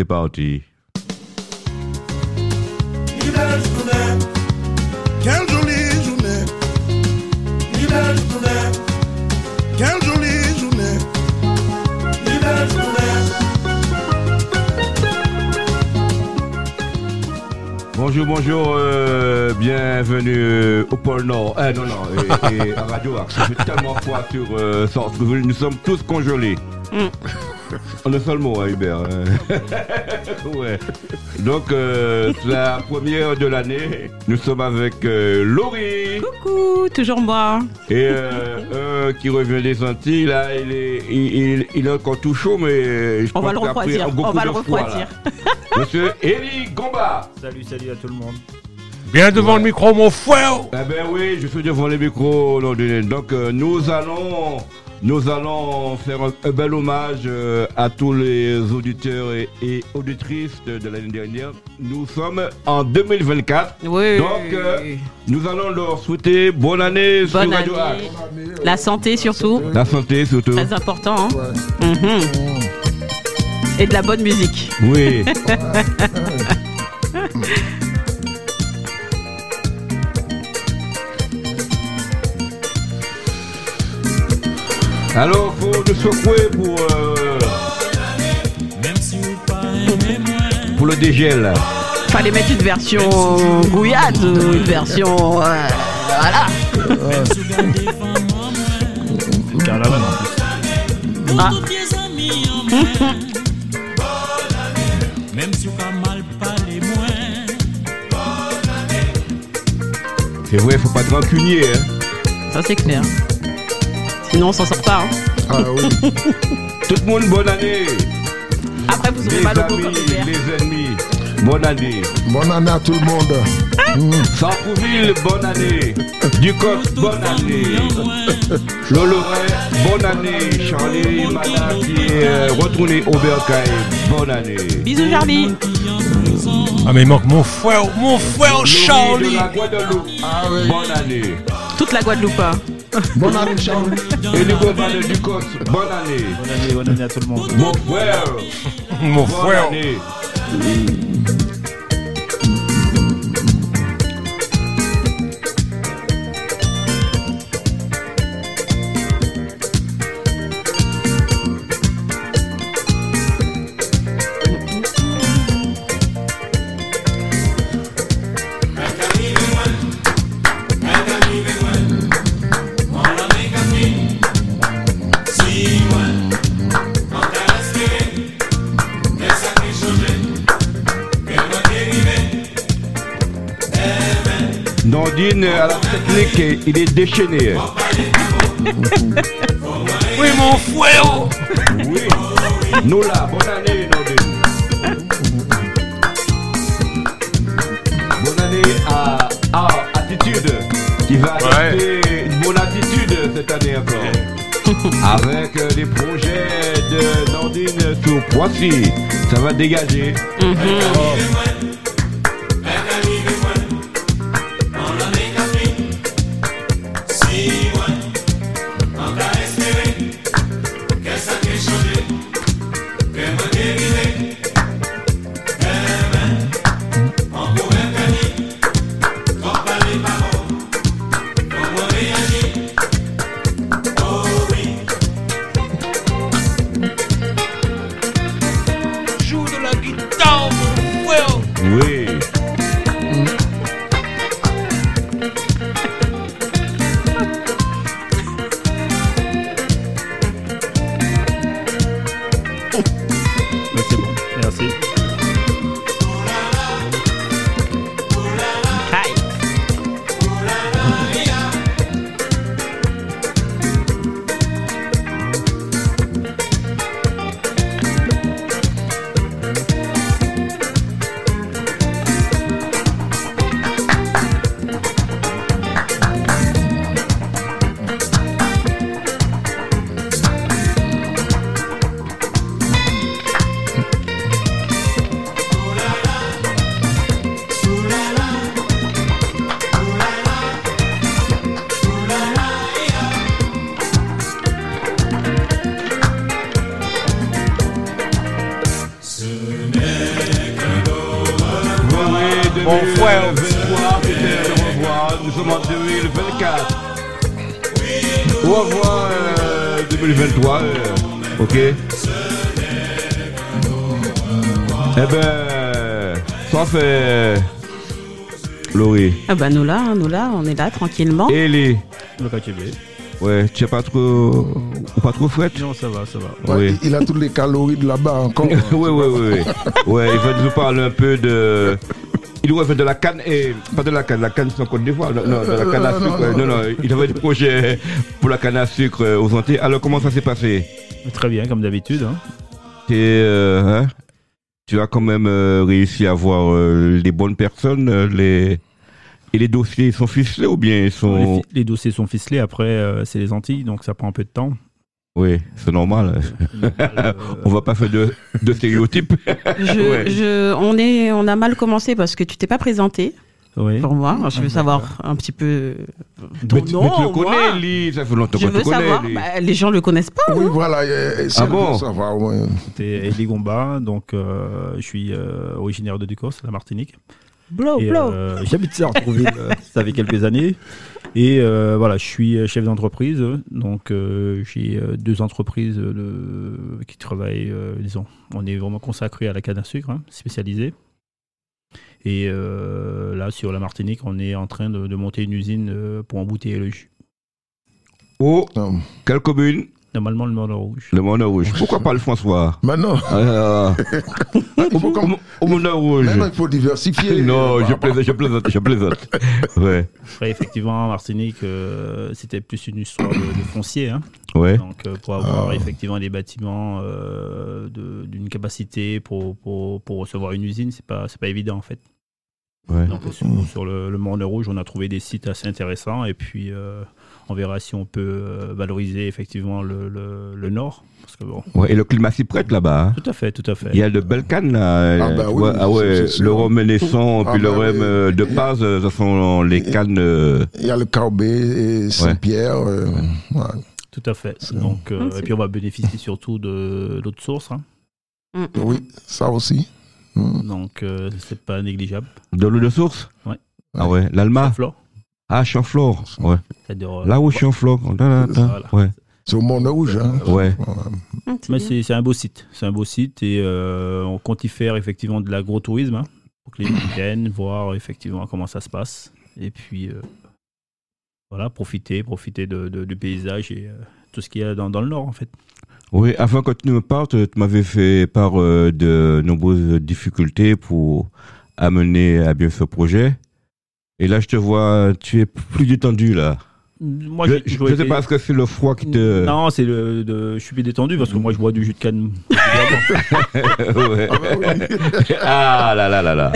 c'est parti. Quelle jolie journée. Belle journée. Quelle jolie journée. Belle journée. Bonjour, bonjour, euh, bienvenue au pôle Nord. Eh, non, non, et, et à Radio Axe. J'ai tellement froid sur euh, Centre-Ville. Nous sommes tous congelés. En un seul mot, hein, Hubert. ouais. Donc, euh, c'est la première de l'année. Nous sommes avec euh, Laurie. Coucou, toujours moi. Et euh, un qui revient des Antilles, là, il est, il, il- il est encore tout chaud, mais je On va pense le qu'après refroidir. On va de le refroidir. Monsieur Élie Gomba. Salut, salut à tout le monde. Bien devant le micro, mon frère Eh ben oui, je suis devant les micros. Londonien. Donc euh, nous allons, nous allons faire un, un bel hommage euh, à tous les auditeurs et, et auditrices de, de l'année dernière. Nous sommes en 2024. Oui. Donc euh, nous allons leur souhaiter bonne année Bonne sur Radio année. Axe. La santé surtout, La santé surtout. très important. hein. Mhm. Et de la bonne musique. Oui. Alors, faut nous secouer pour, euh, pour le dégel. Fallait mettre une version gouillade ou une version. euh, voilà. Carnaval en plus. Ah. Même si on a mal parlé moins C'est vrai, faut pas te rancunier. Hein. Ça c'est clair. Sinon on s'en sort pas. hein. Ah oui. Tout le monde, bonne année. Après vous aurez mal au amis, les ennemis, bonne année. Bonne année à tout le monde. Sarkouville, bonne année. Ducos, bonne année. Loloret, bonne année. Charlie Mana qui est euh, retourné au Bercail, bonne année. Bisous Charlie. Ah mais il manque mon frère, mon frère Charlie de la Guadeloupe, Ah oui. bonne année. Toute la Guadeloupe. hein. Bonne année, Charles. Et les copains de Ducos, bonne année. Bonne année, bonne année à tout le monde. Mon frère, Mon bonne frère année. Nordine à la technique, il est déchaîné. Oui mon frère Oui. Nous là, bonne année, Nordine. Bonne année à, à Attitude, qui va Ouais. adopter une bonne attitude cette année encore. Avec euh, les projets de Nordine sur Poissy, ça va dégager. Joue bah nous là, nous là, on est là tranquillement. Et les. Le. Ouais, tu es pas trop. pas trop fouette? Non, ça va, ça va. Ouais, Oui. il, il a toutes les calories de là-bas encore. oui, oui, oui, oui. Ouais, il va nous parler un peu de. Il doit faire de la canne et. Pas de la canne, la canne c'est en Côte d'Ivoire. Non, non, de la canne à non, sucre. Non, non, il avait des projets pour la canne à sucre euh, aux Antilles. Alors, comment ça s'est passé? Très bien, comme d'habitude. hein. Euh, hein, Tu as quand même euh, réussi à avoir euh, les bonnes personnes, euh, les. Et les dossiers sont ficelés ou bien ils sont. les dossiers sont ficelés. Après, euh, c'est les Antilles, donc ça prend un peu de temps. Oui, c'est normal. Euh, On va pas faire de, de stéréotypes. Je, Ouais. je, on est, on a mal commencé parce que tu t'es pas présenté oui. pour moi. Je veux Ah, savoir un petit peu ton mais, tu- nom. mais tu le moi. connais, Lee, ça fait longtemps Je que tu veux connais. savoir. Bah, les gens le connaissent pas. Oui, voilà. euh, c'est Ah bon bon savoir, ouais. C'était Elie Gomba, donc euh, je suis euh, originaire de Ducos, la Martinique. Blow, Et, blow. euh, J'habite Sartrouville, euh, ça fait quelques années. Et euh, voilà, je suis euh, chef d'entreprise. Donc, euh, j'ai deux entreprises de- qui travaillent, euh, disons, on est vraiment consacré à la canne à sucre, hein, spécialisé. Et euh, là, sur la Martinique, on est en train de, de monter une usine pour embouteiller le jus. Oh, quelle commune Normalement, le Mont Rouge. Le Monde Rouge. Pourquoi pas le François? Maintenant, Ah, il faut, Au Monde Rouge. maintenant, il faut diversifier. Non, Bah, je plaisante, je plaisante, je plaisante. Ouais, Après, effectivement, Martinique, euh, c'était plus une histoire de, de foncier. hein. ouais. Donc, euh, pour avoir Ah. effectivement des bâtiments euh, de- d'une capacité pour, pour, pour recevoir une usine, c'est pas, c'est pas évident en fait. ouais. Donc, sur, sur le, le Mont Rouge, on a trouvé des sites assez intéressants et puis euh, on verra si on peut euh, valoriser effectivement le, le, le nord. Parce que bon, Ouais, Et le climat s'y prête là-bas. hein. tout à fait, tout à fait. Il y a de belles cannes là. Ah bah oui, vois. Ah ouais, le rhum naissant, Ah puis le bah rhum oui. euh, de Paz, euh, ce sont les cannes. euh, Il y a le Carbet et Saint-Pierre. euh, ouais. Tout à fait. Donc, euh, Ah, et puis on va bénéficier surtout de d'autres sources. hein. Oui, ça aussi. Mm. Donc, euh, c'est pas négligeable. De l'eau de source? Ouais. Ah ouais, l'Alma? Flore, Ah, Chanflore. Ouais. euh, Là où Chanflore. Voilà. Ouais. C'est au Monde Rouge. Hein. Ouais. C'est Mais c'est c'est un beau site. C'est un beau site et euh, on compte y faire effectivement de l'agro-tourisme hein, pour que les gens viennent voir effectivement comment ça se passe. Et puis euh, voilà, profiter, profiter de, de- du paysage et euh, tout ce qu'il y a dans, dans le nord en fait. Oui, avant que tu me parles, tu m'avais fait part euh, de nombreuses difficultés pour amener à bien ce projet. Et là, je te vois, tu es plus détendu là. Moi, je toujours je sais pas, est-ce que c'est le froid qui te... Non, c'est le, de- je suis plus détendu parce que moi je bois du jus de canne. Ouais. Ah. Ah là là là là.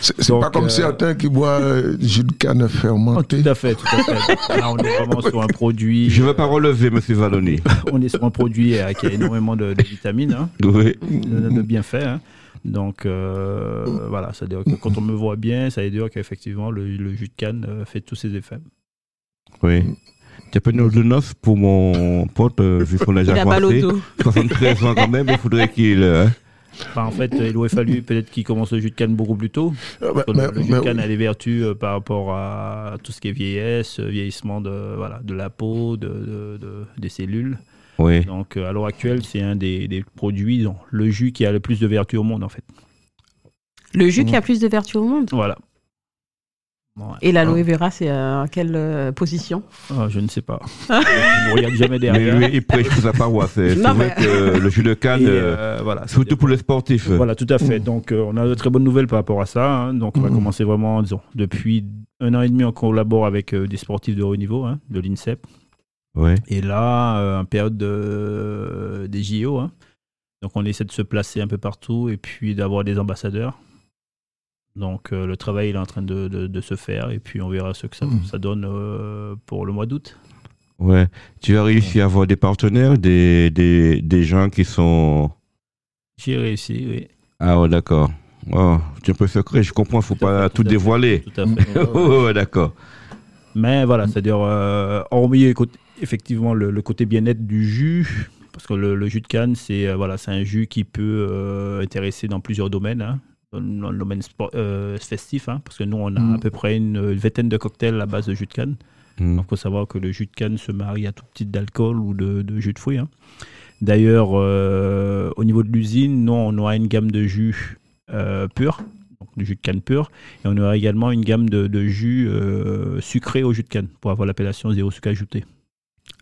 C'est pas comme euh, certains qui boivent euh, du jus de canne Oh, fermenté. tout à fait, tout à fait. Là, on est vraiment sur un produit. Je ne vais pas relever, monsieur Valloni. On est sur un produit euh, qui a énormément de, de vitamines. hein. Oui. de, de bien fait. hein. Donc euh, voilà, c'est-à-dire que quand on me voit bien, ça veut dire qu'effectivement le, le jus de canne euh, fait tous ses effets. Oui. Tu peux nous le noce pour mon pote, euh, vu qu'on a Il déjà dos. 73 ans quand même, il faudrait qu'il... euh, hein. Enfin, en fait, il aurait fallu peut-être qu'il commence le jus de canne beaucoup plus tôt. Ah, bah, Parce que mais- le, jus de canne a des vertus euh, par rapport à tout ce qui est vieillesse, euh, vieillissement de, voilà, de la peau, de, de- de- des cellules. Oui. Donc euh, à l'heure actuelle, c'est un des, des produits, donc, le jus qui a le plus de vertus au monde en fait. Le jus qui a plus de vertus au monde? Voilà. Ouais. Et l'aloe vera, c'est euh, à quelle euh, position? Ah, je ne sais pas. je ne regarde jamais Mais derrière. lui, il prêche pour sa paroisse. C'est vrai mais- que le jus de canne, euh, euh, voilà, surtout pour les sportifs. Voilà, tout à fait. Donc, euh, on a de très bonnes nouvelles par rapport à ça. hein. Donc, on va Mhm. commencer vraiment, disons, depuis un an et demi, on collabore avec euh, des sportifs de haut niveau, hein, de l'INSEP. Ouais. Et là, euh, en période de- des JO, hein. donc on essaie de se placer un peu partout et puis d'avoir des ambassadeurs. Donc, euh, le travail il est en train de, de- de se faire et puis on verra ce que ça, ça donne euh, pour le mois d'août. Ouais. Tu as réussi à avoir des partenaires, des, des, des gens qui sont. J'ai réussi, oui. Ah ouais, d'accord. Oh, tu es un peu secret, je comprends, faut Tout à pas fait, tout tout à fait. dévoiler. Tout à fait. Oh, d'accord. Mais voilà, c'est-à-dire, euh, hormis éco- effectivement le, le côté bien-être du jus, parce que le, le jus de canne, c'est euh, voilà, c'est un jus qui peut euh, intéresser dans plusieurs domaines. hein. dans le domaine sport- euh, festif, hein, parce que nous, on a Mm. à peu près une vingtaine de cocktails à base de jus de canne. Il faut savoir que le jus de canne se marie à tout petit d'alcool ou de, de jus de fruits. hein. D'ailleurs, euh, au niveau de l'usine, nous, on aura une gamme de jus euh, pur, donc du jus de canne pur, et on aura également une gamme de, de jus euh, sucré au jus de canne, pour avoir l'appellation zéro sucre ajouté.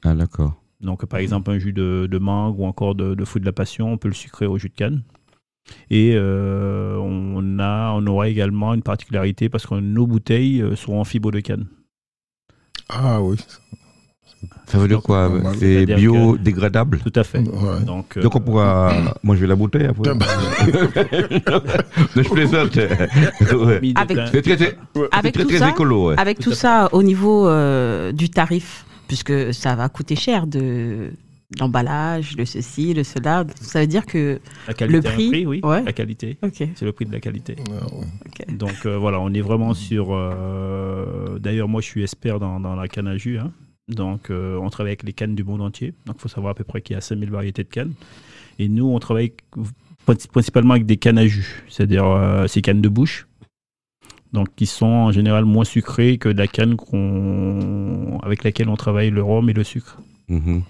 Ah, d'accord. Donc, par exemple, un jus de, de mangue ou encore de, de fruit de la passion, on peut le sucrer au jus de canne. Et euh, on, a, on aura également une particularité parce que nos bouteilles euh, seront en fibre de canne. Ah oui. Ça veut dire quoi? C'est biodégradable? Tout à fait. Ouais. Donc, euh, Donc on pourra manger la bouteille après? Bah, Non, je plaisante. Ouais. Avec- plein- C'est très, très, Avec très, tout très ça, écolo. ouais. avec Tout tout à fait. ça au niveau euh, du tarif, puisque ça va coûter cher de l'emballage, le ceci, le cela. Ça veut dire que La qualité, Le un prix, oui. ouais. La qualité. C'est le prix de la qualité. ah. Donc euh, voilà, on est vraiment sur. euh, D'ailleurs, moi, je suis expert dans, dans la canne à jus. hein. Donc, euh, on travaille avec les cannes du monde entier. Donc, il faut savoir à peu près qu'il y a 5000 variétés de cannes. Et nous, on travaille princi- principalement avec des cannes à jus, c'est-à-dire euh, ces cannes de bouche. Donc, qui sont en général moins sucrées que la canne qu'on- avec laquelle on travaille le rhum et le sucre. Mhm.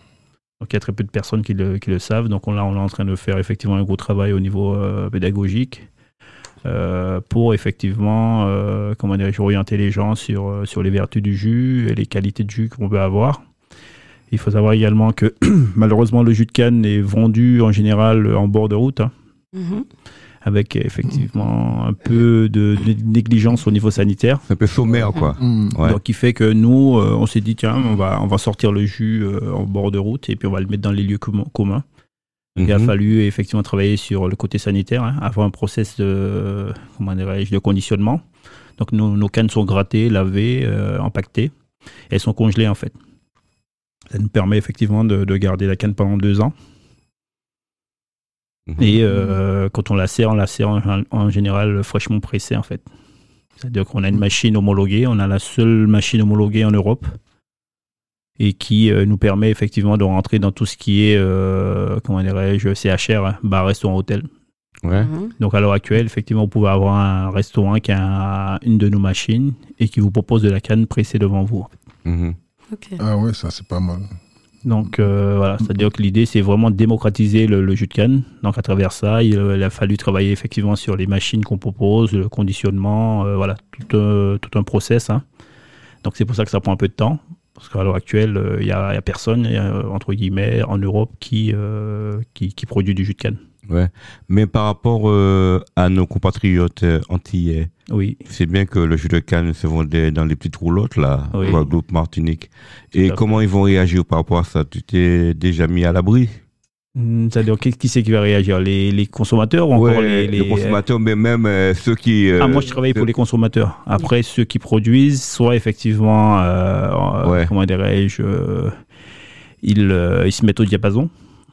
Donc il y a très peu de personnes qui le, qui le savent. Donc on, là, on est en train de faire effectivement un gros travail au niveau euh, pédagogique euh, pour effectivement euh, comment dirais-je, orienter les gens sur, sur les vertus du jus et les qualités de jus qu'on peut avoir. Il faut savoir également que malheureusement le jus de canne est vendu en général en bord de route. hein, Mhm. Avec effectivement un peu de, négligence au niveau sanitaire. C'est un peu sommaire, quoi. Mm. Ouais. Donc, qui fait que nous, euh, on s'est dit, tiens, on va, on va sortir le jus euh, en bord de route et puis on va le mettre dans les lieux commun- communs. Il a Mhm. fallu effectivement travailler sur le côté sanitaire, hein, avoir un process de, comment dirais-je, de conditionnement. Donc, nos, nos cannes sont grattées, lavées, euh, empaquetées. Elles sont congelées, en fait. Ça nous permet effectivement de, de garder la canne pendant deux ans. Mhm. Et euh, quand on la sert, on la sert en, en général fraîchement pressée en fait. C'est-à-dire qu'on a une machine homologuée, on a la seule machine homologuée en Europe et qui euh, nous permet effectivement de rentrer dans tout ce qui est, euh, comment dirais-je, CHR, hein, bar, restaurant, hôtel. Ouais. Mhm. Donc à l'heure actuelle, effectivement, vous pouvez avoir un restaurant qui a une de nos machines et qui vous propose de la canne pressée devant vous. Mhm. Ah ouais, ça c'est pas mal. Donc euh, voilà, c'est-à-dire que l'idée c'est vraiment de démocratiser le, le jus de canne. Donc à travers ça, il, il a fallu travailler effectivement sur les machines qu'on propose, le conditionnement, euh, voilà, tout, un- tout un process. hein. Donc c'est pour ça que ça prend un peu de temps. Parce qu'à l'heure actuelle, euh, il n'y a, a personne, euh, entre guillemets, en Europe qui, euh, qui, qui produit du jus de canne. Ouais. Mais par rapport euh, à nos compatriotes euh, antillais, Oui, c'est bien que le jus de canne se vendait dans les petites roulottes, là, Oui. Guadeloupe, Martinique. Tout Et fait. comment ils vont réagir par rapport à ça? Tu t'es déjà mis à l'abri? Hum, C'est-à-dire, qui, qui c'est qui va réagir? Les, les consommateurs ou encore Ouais, les, les- consommateurs, mais même euh, ceux qui... euh, Ah, moi, je travaille pour les consommateurs. Après, ceux qui produisent, soit effectivement, Ouais. comment dirais-je, ils, ils se mettent au diapason.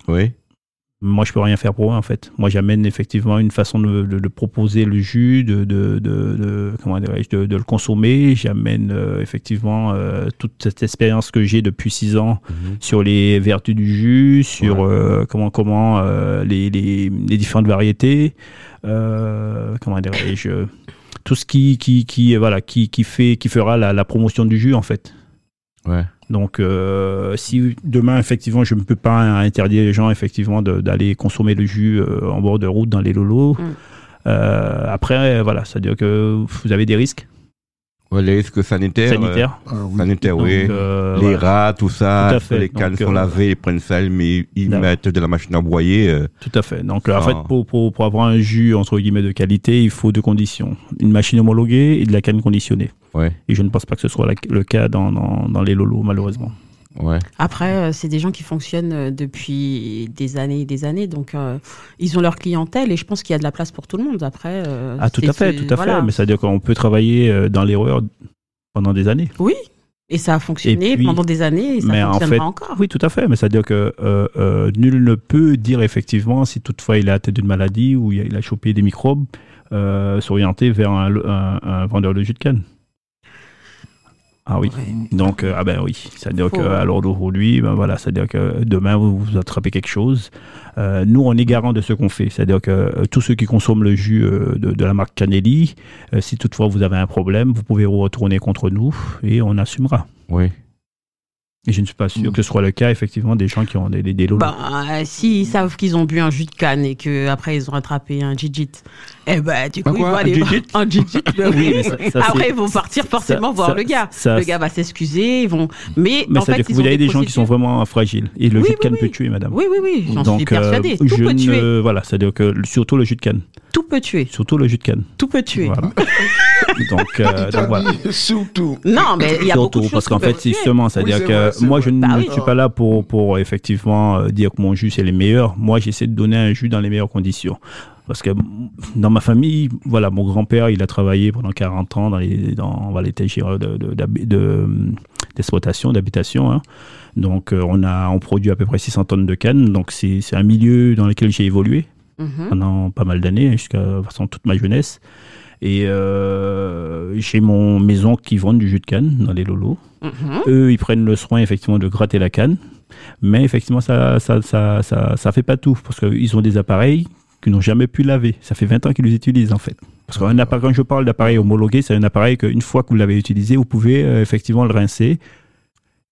Oui. Moi, je peux rien faire pour eux, en fait. Moi, j'amène effectivement une façon de, de- de proposer le jus, de, de, de- comment de, le consommer. J'amène euh, effectivement euh, toute cette expérience que j'ai depuis six ans Mhm. sur les vertus du jus, sur Ouais. euh, comment comment les, les, les différentes variétés, comment dirais-je, tout ce qui qui qui voilà qui qui fait qui fera la, la promotion du jus en fait. Ouais. Donc euh, si demain effectivement je ne peux pas interdire les gens effectivement d'aller consommer le jus euh, en bord de route dans les lolos. Mm. euh, après voilà, c'est à dire que vous avez des risques Ouais, les risques sanitaires. sanitaires. Ah euh, oui. sanitaires, Donc, oui. euh, les voilà. rats, tout ça. Tout à fait. Les cannes Donc, sont euh, lavées, ils prennent ça, mais ils mettent de la machine à broyer. euh, Tout à fait. Donc, en Ah. fait, pour, pour, pour avoir un jus, entre guillemets, de qualité, il faut deux conditions. Une machine homologuée et de la canne conditionnée. Ouais. Et je ne pense pas que ce soit la- le cas dans, dans, dans les lolos, malheureusement. Ouais. Après, euh, c'est des gens qui fonctionnent euh, depuis des années et des années, donc euh, ils ont leur clientèle et je pense qu'il y a de la place pour tout le monde. Après, euh, Ah, tout c'est- à fait, tout à voilà. fait. Mais ça veut dire qu'on peut travailler dans l'erreur pendant des années. Oui, et ça a fonctionné puis- pendant des années et ça mais en fonctionnera fait, encore. oui, tout à fait. Mais ça veut dire que euh, euh, nul ne peut dire effectivement si toutefois il a atteint d'une maladie ou il a, il a chopé des microbes, euh, s'orienter vers un, un- un vendeur de jus de canne. Ah oui. Ouais. Donc, euh, ah ben oui. C'est-à-dire Faut- qu'à l'heure d'aujourd'hui, ben voilà, c'est-à-dire que demain, vous, vous attrapez quelque chose. Euh, nous, on est garant de ce qu'on fait. C'est-à-dire que euh, tous ceux qui consomment le jus euh, de, de la marque Canelli, euh, si toutefois vous avez un problème, vous pouvez vous retourner contre nous et on assumera. Oui. Et je ne suis pas sûr que ce soit le cas, effectivement, des gens qui ont des, des, des lolos. Ben, euh, s'ils savent qu'ils ont bu un jus de canne et qu'après ils ont attrapé un Jijit, eh ben, du coup, ils quoi, vont aller Jijit un Jijit, ben Oui, oui. mais ça- ça, Après, ils vont partir forcément ça- voir ça- le gars. ça- le gars va s'excuser, ils vont. Mais, Mais en fait, que ils vous ont avez des gens qui sont vraiment fragiles. Et le Oui, jus de oui, canne oui. peut tuer, madame. Oui, oui, oui, j'en suis Donc, persuadée. euh, Tout je peut ne-. Voilà, c'est-à-dire que surtout le jus de canne. Tout peut tuer. Surtout le jus de canne. Tout peut tuer. Voilà. donc, euh, donc voilà. Surtout. Non, mais il y a beaucoup de Surtout choses parce qu'en fait, tuer. justement, c'est-à-dire Oui, que vrai, moi, vrai. je ne Bah oui. suis pas là pour, pour effectivement euh, dire que mon jus c'est les meilleurs. Moi, j'essaie de donner un jus dans les meilleures conditions. Parce que mm, dans ma famille, voilà, mon grand-père, il a travaillé pendant 40 ans dans les, dans, voilà, les TGR de, de, d'hab- de, d'exploitation, d'habitation. hein. Donc, euh, on, a, on produit à peu près 600 tonnes de canne. Donc, c'est, c'est un milieu dans lequel j'ai évolué Mhm. pendant pas mal d'années, jusqu'à de toute ma jeunesse. Et euh, j'ai mon maison qui vendent du jus de canne dans les lolos. Mhm. Eux, ils prennent le soin effectivement de gratter la canne, mais effectivement, ça, ça, ça, ça, ça fait pas tout parce qu'ils ont des appareils qu'ils n'ont jamais pu laver. Ça fait 20 ans qu'ils les utilisent en fait. Parce qu'un appareil, quand je parle d'appareil homologué, c'est un appareil qu'une fois que vous l'avez utilisé, vous pouvez euh, effectivement le rincer.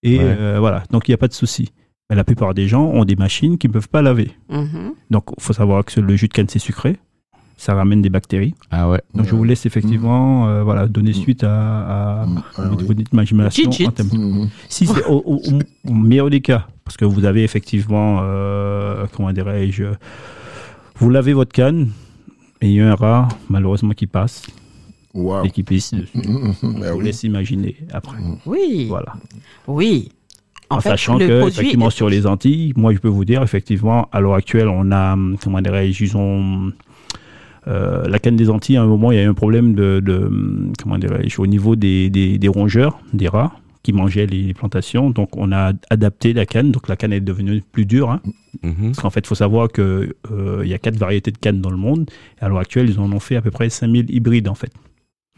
Et Ouais. euh, voilà, donc il n'y a pas de souci. Mais la plupart des gens ont des machines qui ne peuvent pas laver. Mhm. Donc il faut savoir que le jus de canne, c'est sucré. Ça ramène des bactéries. Ah ouais. Donc je vous laisse effectivement euh, voilà, donner suite à, à, Mm. à Ah oui. votre imagination en termes si c'est au, au- au- au meilleur des cas, parce que vous avez effectivement, euh, comment dirais-je, vous lavez votre canne et il y a un rat, malheureusement, qui passe Wow. et qui pisse dessus. Mhm. Je Ben vous oui. laisse imaginer après. Oui. Voilà. Oui. En, En, fait, sachant le que, produit- effectivement, sur les Antilles, moi, je peux vous dire, effectivement, à l'heure actuelle, on a, hum, comment dirais-je, ils ont. euh, la canne des Antilles, à un moment, il y a eu un problème de, de, hum, comment dirais-je, au niveau des, des, des rongeurs, des rats qui mangeaient les plantations. Donc, on a adapté la canne. Donc, la canne est devenue plus dure. hein. Mhm. Parce qu'en fait, il faut savoir qu'il y a quatre variétés de canne dans le monde. Et à l'heure actuelle, ils en ont fait à peu près 5000 hybrides, en fait.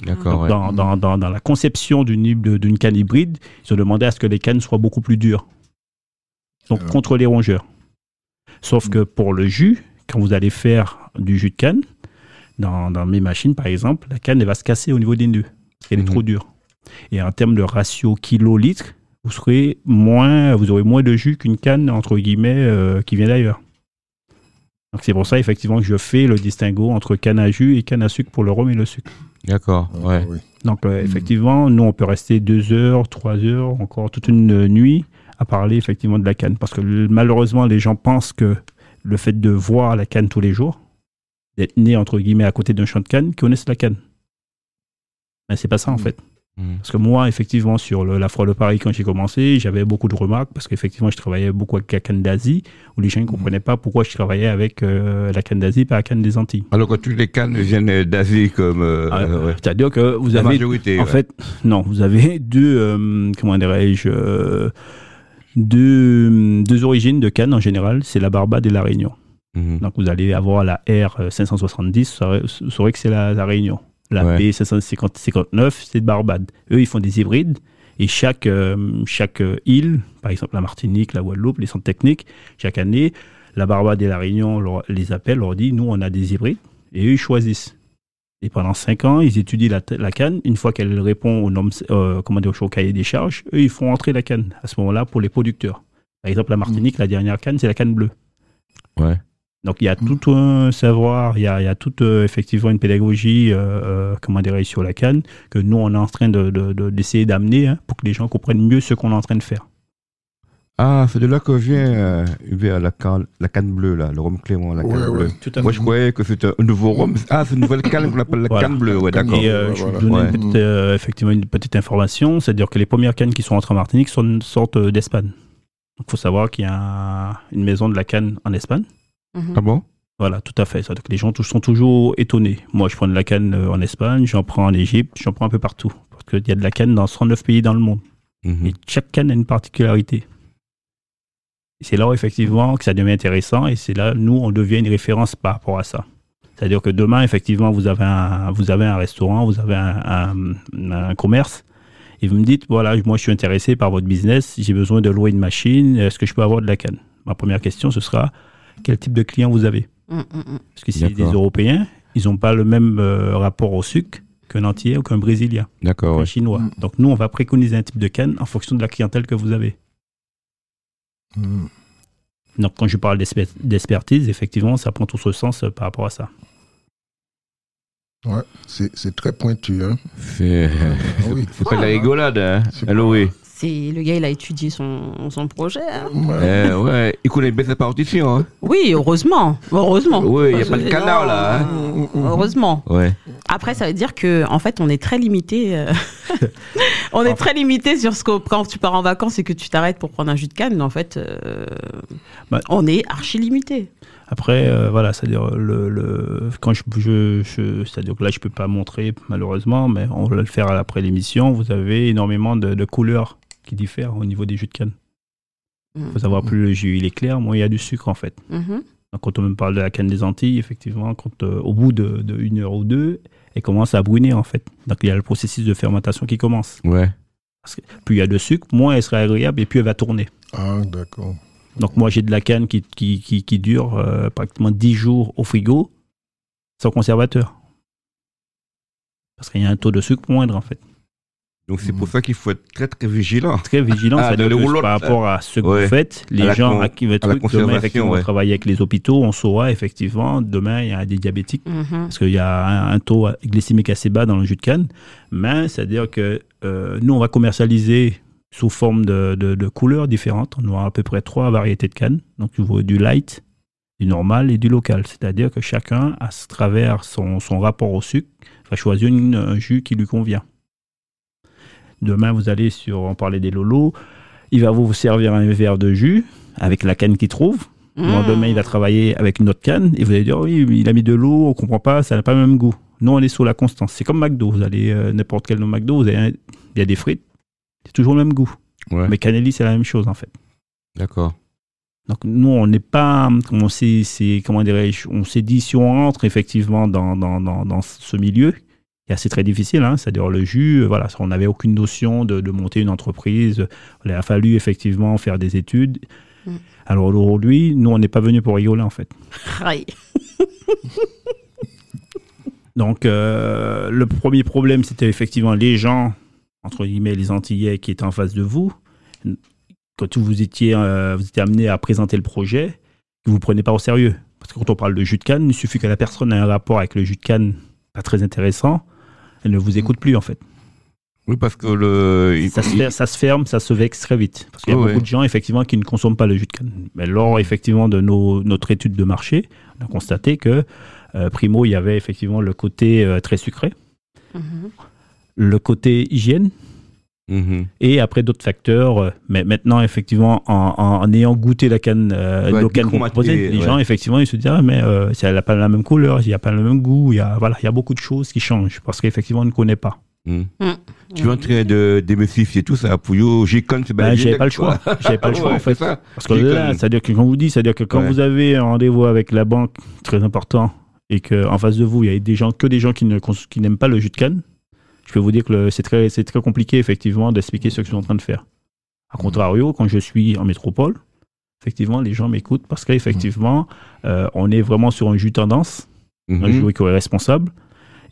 D'accord, Donc, ouais. dans, dans, dans, dans la conception d'une canne hybride, ils ont demandé à ce que les cannes soient beaucoup plus dures. Donc, Ah. contre les rongeurs. Sauf que pour le jus, quand vous allez faire du jus de canne, dans, dans mes machines, par exemple, la canne, elle va se casser au niveau des nœuds. Qu'elle est Mhm. trop dure. Et en termes de ratio kilo-litre, vous, serez moins, vous aurez moins de jus qu'une canne, entre guillemets, euh, qui vient d'ailleurs. Donc, c'est pour ça, effectivement, que je fais le distinguo entre canne à jus et canne à sucre pour le rhum et le sucre. D'accord, Ah, ouais. oui. Donc, euh, effectivement, nous, on peut rester deux heures, trois heures, encore toute une euh, nuit à parler effectivement de la canne. Parce que malheureusement, les gens pensent que le fait de voir la canne tous les jours, d'être né, entre guillemets, à côté d'un champ de canne, qu'ils connaissent la canne. Mais c'est pas ça, en Mhm. fait. Mhm. Parce que moi, effectivement, sur le- la foire de Paris, quand j'ai commencé, j'avais beaucoup de remarques parce qu'effectivement, je travaillais beaucoup avec la canne d'Asie, où les gens ne comprenaient pas pourquoi je travaillais avec euh, la canne d'Asie, pas la canne des Antilles. Alors que toutes les cannes viennent d'Asie comme... euh, Ah, euh, ouais. C'est-à-dire que vous La avez majorité, En ouais. fait, non, vous avez deux, euh, comment dirais-je, deux, deux origines de Cannes en général, c'est la Barbade et la Réunion. Mhm. Donc vous allez avoir la R570, vous saurez, vous saurez que c'est la, la Réunion. La Ouais. B559, c'est de Barbade. Eux, ils font des hybrides et chaque, euh, chaque euh, île, par exemple la Martinique, la Guadeloupe, les centres techniques, chaque année, la Barbade et la Réunion leur- les appellent, leur dit, nous, on a des hybrides et eux, ils choisissent. Et pendant cinq ans, ils étudient la, la canne. Une fois qu'elle répond aux normes, euh, comment dire, au cahier des charges, eux, ils font entrer la canne à ce moment-là pour les producteurs. Par exemple, la Martinique, la dernière canne, c'est la canne bleue. Ouais. Donc il y a tout un savoir, il y a, il y a toute euh, effectivement une pédagogie, euh, euh, comment dirais-je, sur la canne, que nous, on est en train de- de- de- d'essayer d'amener hein, pour que les gens comprennent mieux ce qu'on est en train de faire. Ah, c'est de là que vient euh, Hubert, la canne, la canne bleue, là, le rhum Clément, la canne Ouais, bleue. ouais. Tout à Moi, je croyais que c'était un nouveau rhum. Ah, c'est une nouvelle canne qu'on appelle la Voilà. canne bleue, ouais, d'accord. Et euh, je vais Voilà. vous donner Ouais. une petite, euh, effectivement une petite information, c'est-à-dire que les premières cannes qui sont entrées en Martinique sont une sorte euh, d'Espagne. Donc il faut savoir qu'il y a un- une maison de la canne en Espagne. Mhm. Ah bon? Voilà, tout à fait. Les gens sont toujours étonnés. Moi, je prends de la canne euh, en Espagne, j'en prends en Égypte, j'en prends un peu partout. Parce qu'il y a de la canne dans 109 pays dans le monde. Mhm. Et chaque canne a une particularité. C'est là où, effectivement que ça devient intéressant et c'est là nous on devient une référence par rapport à ça. C'est-à-dire que demain effectivement vous avez un vous avez un restaurant, vous avez un, un- un commerce et vous me dites, voilà, moi je suis intéressé par votre business, j'ai besoin de louer une machine, est-ce que je peux avoir de la canne? Ma première question, ce sera, quel type de client vous avez Mm, mm, mm. Parce que si des D'accord. Européens, ils n'ont pas le même euh, rapport au sucre qu'un Antillais ou qu'un Brésilien, D'accord, qu'un ouais. Chinois. Mm. Donc nous, on va préconiser un type de canne en fonction de la clientèle que vous avez. Mm. Donc quand je parle d'exper- d'expertise, effectivement, ça prend tout ce sens euh, par rapport à ça. Ouais, c'est c'est très pointu. Hein. C'est Ah oui. c'est pas de la rigolade, hein. C'est Allô, oui. C'est le gars, il a étudié son, son projet. hein. Ouais. Eh, ouais, il connaît bien sa partition, hein. Oui, heureusement. Heureusement. Oui, il n'y a pas de canard, là, hein. euh, Heureusement. Ouais. Après, ça veut dire que, en fait, on est très limité. euh, on est très limité sur ce que quand tu pars en vacances et que tu t'arrêtes pour prendre un jus de canne. En fait, euh, Bah. on est archi limité. Après, euh, voilà, c'est-à-dire le, le- quand je, je, je- c'est-à-dire que là, je peux pas montrer malheureusement, mais on va le faire après l'émission. Vous avez énormément de, de couleurs qui diffèrent au niveau des jus de canne. Il faut savoir plus le jus il est clair, moins il y a du sucre en fait. Mhm. Donc, quand on me parle de la canne des Antilles, effectivement, quand euh, au bout de, de une heure ou deux, elle commence à brunir en fait. Donc il y a le processus de fermentation qui commence. Ouais. Plus il y a de sucre, moins elle sera agréable et plus elle va tourner. Ah, d'accord. Donc moi j'ai de la canne qui, qui, qui, qui dure euh, pratiquement 10 jours au frigo sans conservateur. Parce qu'il y a un taux de sucre moindre en fait. Donc c'est pour ça qu'il faut être très très vigilant. Très vigilant Ah, c'est-à-dire par rapport à ce que ouais. vous faites, les À gens à qui votre truc, demain effectivement on ouais. va travailler avec les hôpitaux, on saura effectivement demain il y a des diabétiques Mhm. parce qu'il y a un, un taux glycémique assez bas dans le jus de canne. Mais c'est-à-dire que euh, nous, on va commercialiser sous forme de, de- de couleurs différentes. On aura à peu près trois variétés de canne. Donc, tu vois du light, du normal et du local. C'est-à-dire que chacun, à travers son, son rapport au sucre, va choisir une- un jus qui lui convient. Demain, vous allez sur, on parlait des lolos, il va vous servir un verre de jus avec la canne qu'il trouve. Le lendemain, il va travailler avec une autre canne et vous allez dire oui, il a mis de l'eau, on comprend pas, ça n'a pas le même goût. Nous, on est sur la constance. C'est comme McDo. Vous allez euh, n'importe quel McDo, vous avez un- il y a des frites, c'est toujours le même goût. Ouais. Mais Canelli, c'est la même chose en fait. D'accord. Donc nous, on n'est pas, on s'est, c'est comment dirais-je, on s'est dit si on rentre effectivement dans, dans, dans, dans ce milieu, et c'est très difficile, hein, c'est-à-dire le jus, euh, voilà, on n'avait aucune notion de, de monter une entreprise, il a fallu effectivement faire des études. Mm. Alors aujourd'hui, nous, on n'est pas venu pour rigoler en fait. Aïe. Donc, euh, le premier problème, c'était effectivement les gens, entre guillemets, les Antillais qui étaient en face de vous. Quand vous étiez, euh, vous étiez amené à présenter le projet, vous ne prenez pas au sérieux. Parce que quand on parle de jus de canne, il suffit que la personne ait un rapport avec le jus de canne pas très intéressant, elle ne vous écoute plus en fait. Oui, parce que le. Ça se, il- fer- ça se ferme, ça se vexe très vite. Parce qu'il y a beaucoup ouais. de gens effectivement qui ne consomment pas le jus de canne. Mais lors effectivement de nos, notre étude de marché, on a constaté que euh, primo, il y avait effectivement le côté euh, très sucré, Mhm. le côté hygiène Mhm. et après d'autres facteurs. euh, Mais maintenant, effectivement, en, en- en ayant goûté la canne, euh, Ouais, déchromaté, composées, les ouais. gens, effectivement, ils se disent, ah, mais euh, ça n'a pas la même couleur, il n'y a pas le même goût, il y a, voilà, il y a beaucoup de choses qui changent parce qu'effectivement, on ne connaît pas. Mhm. Mhm. Tu es en train de démystifier tout ça pour j'ai con, c'est Ben, bien j'avais pas le choix. J'avais pas le choix, Ouais, en fait. ça. Parce que là, connu. c'est-à-dire que quand vous dit, c'est-à-dire que quand Ouais. vous avez un rendez-vous avec la banque, très important, et qu'en face de vous, il y a des gens, que des gens qui ne qui n'aiment pas le jus de canne, je peux vous dire que c'est très, compliqué, effectivement, d'expliquer ce que je suis en train de faire. A contrario, quand je suis en métropole, effectivement, les gens m'écoutent parce qu'effectivement, euh, on est vraiment sur un jus tendance, un Mhm. jus qui est responsable.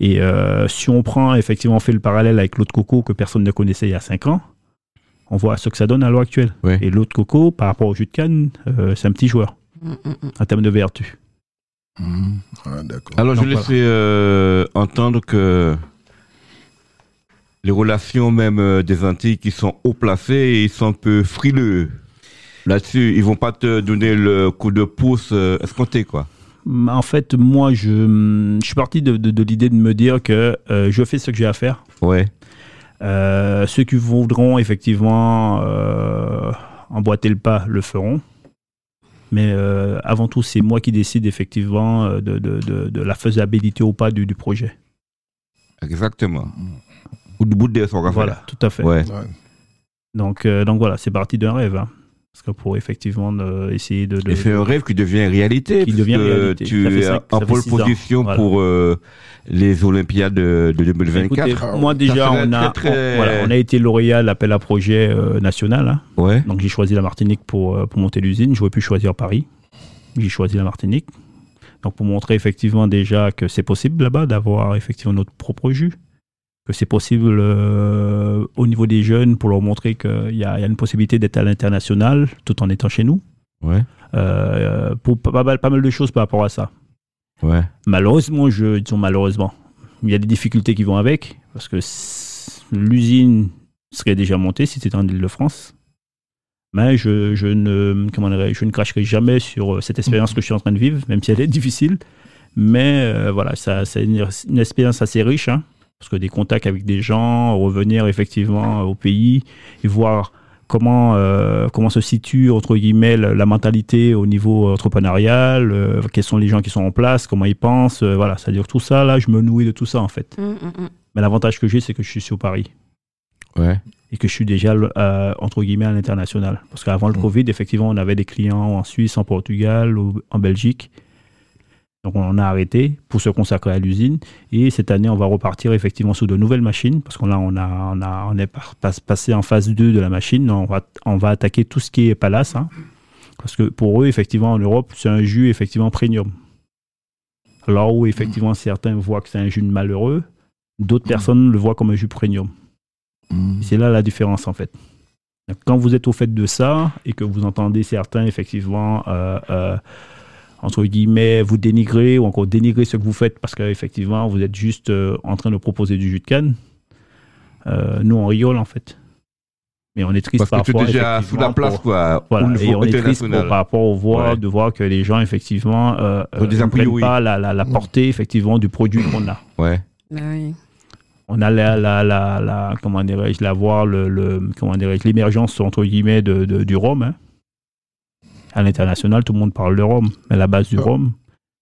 Et euh, si on prend, effectivement, on fait le parallèle avec l'eau de coco que personne ne connaissait il y a 5 ans, on voit ce que ça donne à l'heure actuelle. Ouais. Et l'eau de coco, par rapport au jus de canne, euh, c'est un petit joueur Mhm, mhm. en termes de vertu. Mhm. Ah. Alors, je Donc, laissais euh, entendre que les relations même euh, des Antilles qui sont haut placées, ils sont un peu frileux. Là-dessus, ils vont pas te donner le coup de pouce euh, escompté, quoi. Mais En fait, moi, je, je suis parti de, de- de l'idée de me dire que euh, je fais ce que j'ai à faire. Ouais. Euh, ceux qui voudront effectivement euh, emboîter le pas le feront. Mais avant tout, c'est moi qui décide effectivement de, de- de- de la faisabilité ou pas du, du projet. Exactement. Ou du bout de son Voilà, tout à fait. Ouais. Ouais. Donc, euh, donc voilà, c'est parti d'un rêve. hein. Parce que pour effectivement euh, essayer de. de Et c'est un rêve qui devient réalité. Qui devient réalité. Tu es cinq- en pole position Voilà. pour euh, les Olympiades de, de 2024. Écoutez, moi déjà, on a, très, très- on, voilà, on a été lauréat à l'appel à projet euh, national. hein. Ouais. Donc j'ai choisi la Martinique pour, euh, pour monter l'usine. J'aurais pu choisir Paris. J'ai choisi la Martinique. Donc pour montrer effectivement déjà que c'est possible là-bas d'avoir effectivement notre propre jus. Que c'est possible euh, au niveau des jeunes pour leur montrer qu'il y, a il y a une possibilité d'être à l'international tout en étant chez nous. Ouais. Euh, pour pas mal, pas mal de choses par rapport à ça. Ouais. Malheureusement, je, disons malheureusement, il y a des difficultés qui vont avec, parce que l'usine serait déjà montée si c'était en Ile-de-France. Mais je, je ne, comment je ne cracherai jamais sur euh, cette expérience que je suis en train de vivre, même si elle est difficile. Mais euh, voilà, c'est une, une expérience assez riche, hein, parce que des contacts avec des gens, revenir effectivement au pays et voir comment, euh, comment se situe, entre guillemets, la, mentalité au niveau entrepreneurial, euh, quels sont les gens qui sont en place, comment ils pensent, euh, voilà, c'est-à-dire tout ça, là, je me nourris de tout ça, en fait. Mm, mm, mm. Mais l'avantage que j'ai, c'est que je suis sur Paris Ouais. et que je suis déjà, euh, entre guillemets, à l'international. Parce qu'avant le. Covid, effectivement, on avait des clients en Suisse, en Portugal, ou en Belgique. Donc on a arrêté pour se consacrer à l'usine. Et cette année, on va repartir effectivement sous de nouvelles machines. Parce qu'on on a, on a, on est passé en phase 2 de la machine. On va, on va attaquer tout ce qui est palace. hein. Parce que pour eux, effectivement, en Europe, c'est un jus effectivement premium. Alors où effectivement certains voient que c'est un jus de malheureux, d'autres personnes le voient comme un jus premium. Mm. C'est là la différence en fait. Donc, Quand vous êtes au fait de ça et que vous entendez certains effectivement euh, euh, entre guillemets vous dénigrer ou encore dénigrer ce que vous faites parce qu'effectivement vous êtes juste euh, en train de proposer du jus de canne, euh, nous on rigole en fait. Mais on est triste Parce que tu es parfois. déjà sous la place, pour- quoi. voilà, au et on est triste pour- par rapport au voir, Ouais. de voir que les gens effectivement euh, Ont des euh, ne prennent pas la, la, la portée effectivement du produit qu'on a. Ouais. Bah oui. on a la, la, la, la- comment dirais-je, la voir, le, le- comment dirais-je, l'émergence, entre guillemets, de, de- du rhum. hein. À l'international, tout le monde parle de rhum. Mais la base du Ah. rhum,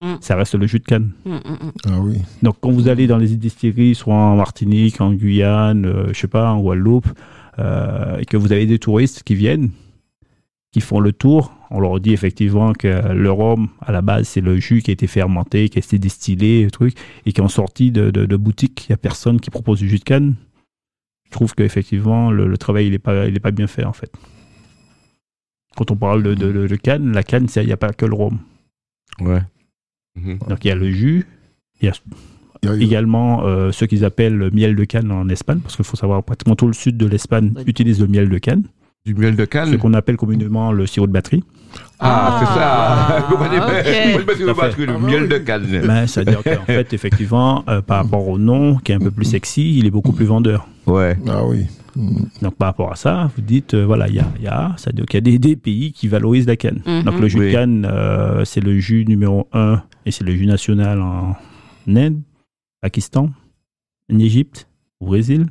Mm. ça reste le jus de canne. Mm, mm. Ah oui. Donc, quand vous allez dans les distilleries, soit en Martinique, en Guyane, euh, je sais pas, en Guadeloupe, euh, et que vous avez des touristes qui viennent, qui font le tour, on leur dit effectivement que le rhum, à la base, c'est le jus qui a été fermenté, qui a été distillé, truc, et qui est en sortie de, de, de boutique. Il n'y a personne qui propose du jus de canne. Je trouve qu'effectivement, le, le travail, il n'est pas, il est pas bien fait, en fait. Quand on parle de, de, de- de canne, la canne, il n'y a pas que le rhum. Ouais. Mhm. Donc, il y a le jus, il y a Il y a- également euh, ce qu'ils appellent le miel de canne en Espagne, parce qu'il faut savoir pratiquement tout le sud de l'Espagne Ouais. utilise le miel de canne, Du miel de ce canne. qu'on appelle communément le sirop de batterie. Ah, c'est ça. Ah, Vous comprenez ok. Vous comprenez Tout à pas fait. que Ah, le bah miel de canne. Ben, C'est-à-dire qu'en fait, effectivement, euh, par rapport au nom, qui est un peu plus sexy, il est beaucoup plus vendeur. Ouais. Ah oui. Mm. Donc par rapport à ça, vous dites, euh, voilà, il y a, il y a, qu'il y a des, des pays qui valorisent la canne. Mhm. Donc le jus Oui. de canne, euh, c'est le jus numéro un et c'est le jus national en Inde, Pakistan, en Égypte, au Brésil.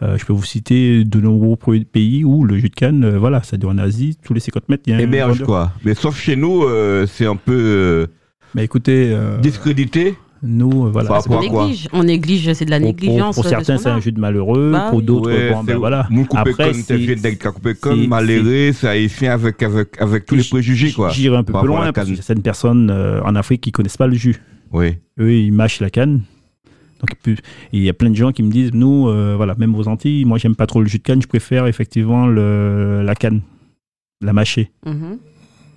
Euh, je peux vous citer de nombreux pays où le jus de canne, euh, voilà, c'est-à-dire en Asie, tous les 50 mètres, il y a un Émerge, vendeur. quoi. Mais sauf chez nous, euh, c'est un peu euh, Mais écoutez, euh, discrédité. nous, euh, voilà. On néglige. On néglige, c'est de la négligence. pour- certains, ce c'est un jus de malheureux. Bah pour d'autres, Ouais, bon, ben c'est- voilà. Après, c'est- malheureux, ça haïtien avec, avec, avec tous les préjugés, quoi. J'irai un peu plus loin parce canne. qu'il y a certaines personnes euh, en Afrique qui connaissent pas le jus. Oui. Eux, ils mâchent la canne. Donc, il y a plein de gens qui me disent, nous, euh, voilà, même aux Antilles, moi, j'aime pas trop le jus de canne, je préfère effectivement le, la canne, la mâcher. Mhm.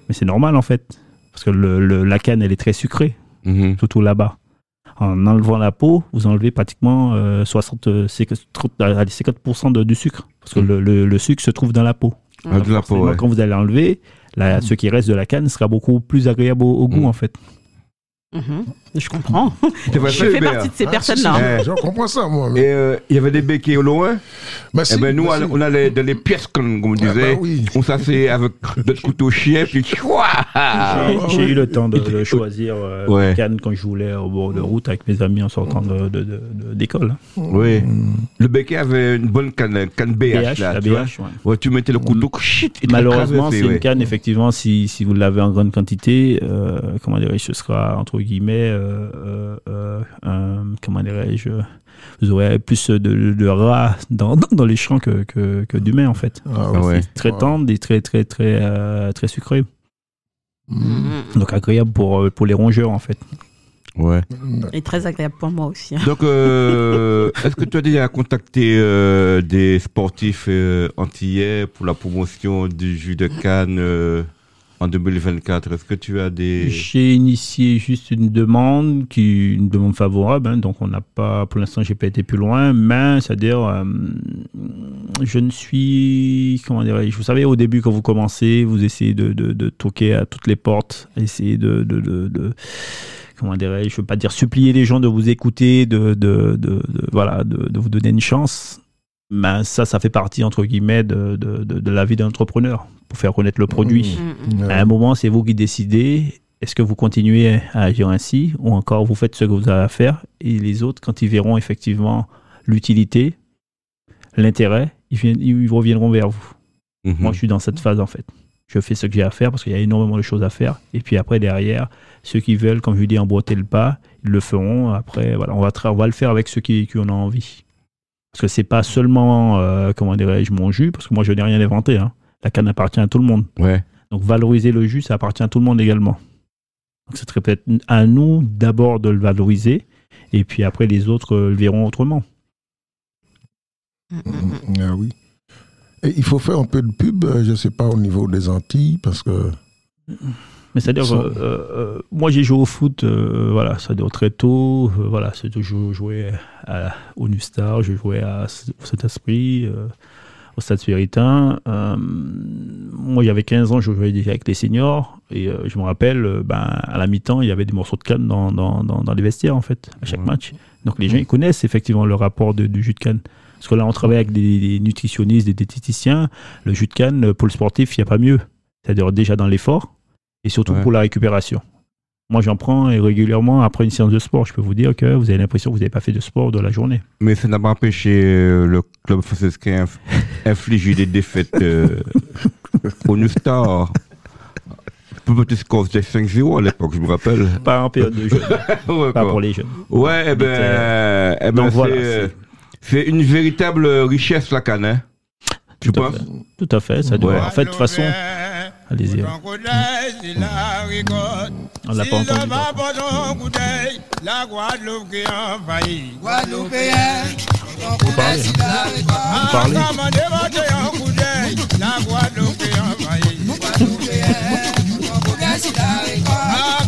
Mais c'est normal, en fait. Parce que le, le- la canne, elle est très sucrée, Mhm. surtout là-bas. En enlevant la peau, vous enlevez pratiquement euh, 60, euh, 50%, allez, 50% de, du sucre. Parce que Mhm. le, le- le sucre se trouve dans la peau. Ah, de la peau, Forcément, ouais. Quand vous allez enlever, la- ce qui reste de la canne sera beaucoup plus agréable au, au goût, en fait. Mhm. Je comprends. Je fais partie de ces Ah, personnes-là. si, si, hein. Je comprends ça, moi. Et Mais... euh, il y avait des béquets au loin. Bah, Eh si, ben, nous, bah, on, si. on allait dans les pièces, comme, on Ah, disait. bah oui. On s'asseyait avec notre couteau chien, puis J'ai Ah, eu le temps de, de choisir euh, Ouais. une canne quand je voulais au bord de route avec mes amis en sortant de- de- de- de- d'école. hein. Oui. Mm. Le béquet avait une bonne canne, canne BH, BH, là. la tu vois. BH, ouais. Ouais, tu mettais le couteau, shit, il Malheureusement, c'est une canne, effectivement, si, si vous l'avez en grande quantité, euh, comment dirais-je, ce sera entre guillemets, euh, euh, euh, comment dirais-je, vous aurez plus de, de rats dans, dans les champs que, que, que d'humains en fait. Ah, ouais. Très tendre et très très très euh, très sucré. Mm. Donc agréable pour, pour les rongeurs en fait. Ouais. Et très agréable pour moi aussi. hein. Donc, euh, est-ce que tu as déjà contacté euh, des sportifs euh, antillais pour la promotion du jus de Cannes euh, en 2024 Est-ce que tu as des... J'ai initié juste une demande, qui, une demande favorable, hein, donc on n'a pas, pour l'instant, j'ai pas été plus loin, mais c'est-à-dire, euh, je ne suis, comment dirais-je, vous savez, au début, quand vous commencez, vous essayez de, toquer à toutes les portes, essayer de, comment dirais-je, je veux pas dire supplier les gens de vous écouter, voilà, de vous donner une chance. Mais ça, ça fait partie, entre guillemets, de, de, de, de la vie d'un entrepreneur, pour faire connaître le produit. Mm, mm. À un moment, c'est vous qui décidez. Est-ce que vous continuez à agir ainsi ou encore vous faites ce que vous avez à faire et les autres, quand ils verront effectivement l'utilité, l'intérêt, ils, viennent- ils reviendront vers vous. Moi, je suis dans cette phase en fait. Je fais ce que j'ai à faire parce qu'il y a énormément de choses à faire. Et puis après, derrière, ceux qui veulent, comme je dis, emboîter le pas, ils le feront. Après, voilà, on va, on va le faire avec ceux qui, qui en ont envie. Parce que c'est pas seulement, euh, comment dirais-je, mon jus, parce que moi, je n'ai rien inventé. hein. La canne appartient à tout le monde. Ouais. Donc valoriser le jus, ça appartient à tout le monde également. Donc ce serait peut-être à nous d'abord de le valoriser, et puis après les autres euh, le verront autrement. Mm, mm, mm. Ah oui. Et il faut faire un peu de pub, euh, je sais pas, au niveau des Antilles, parce que. Mais c'est-à-dire, Sans- euh, euh, moi j'ai joué au foot, euh, voilà, c'est-à-dire très tôt, voilà, je jouais à- au Nustar, je jouais à, au Saint-Esprit, au Stade Spiritain. Moi j'avais 15 ans, je jouais déjà avec les seniors, et je me rappelle, ben, à la mi-temps, il y avait des morceaux de canne dans, dans, dans, dans les vestiaires en fait, à chaque match. Donc les gens ils connaissent effectivement le rapport de- du jus de canne. Parce que là, on travaille avec des, des nutritionnistes, des diététiciens. Le jus de canne, pour le sportif, il n'y a pas mieux. C'est-à-dire déjà dans l'effort et surtout Ouais. pour la récupération. Moi, j'en prends et régulièrement après une séance de sport. Je peux vous dire que vous avez l'impression que vous n'avez pas fait de sport de la journée. Mais ça n'a pas empêché euh, le club franciscain inf- infliger des défaites euh, au New Star. Petit score c'était 5-0 à l'époque, je me rappelle. Pas en période de jeu, Ouais, pas quoi. pour les jeunes. Ouais, eh ben, eh ben, c'est, voilà, une véritable richesse la canne, hein. Tu penses? Tout à fait. Ça doit- Ouais. En fait, de toute façon, allez-y. On l'a pas entendu. La Guadeloupe qui envahit. Vous parlez. hein. Vous parlez. La Guadeloupe qui envahit. Ah,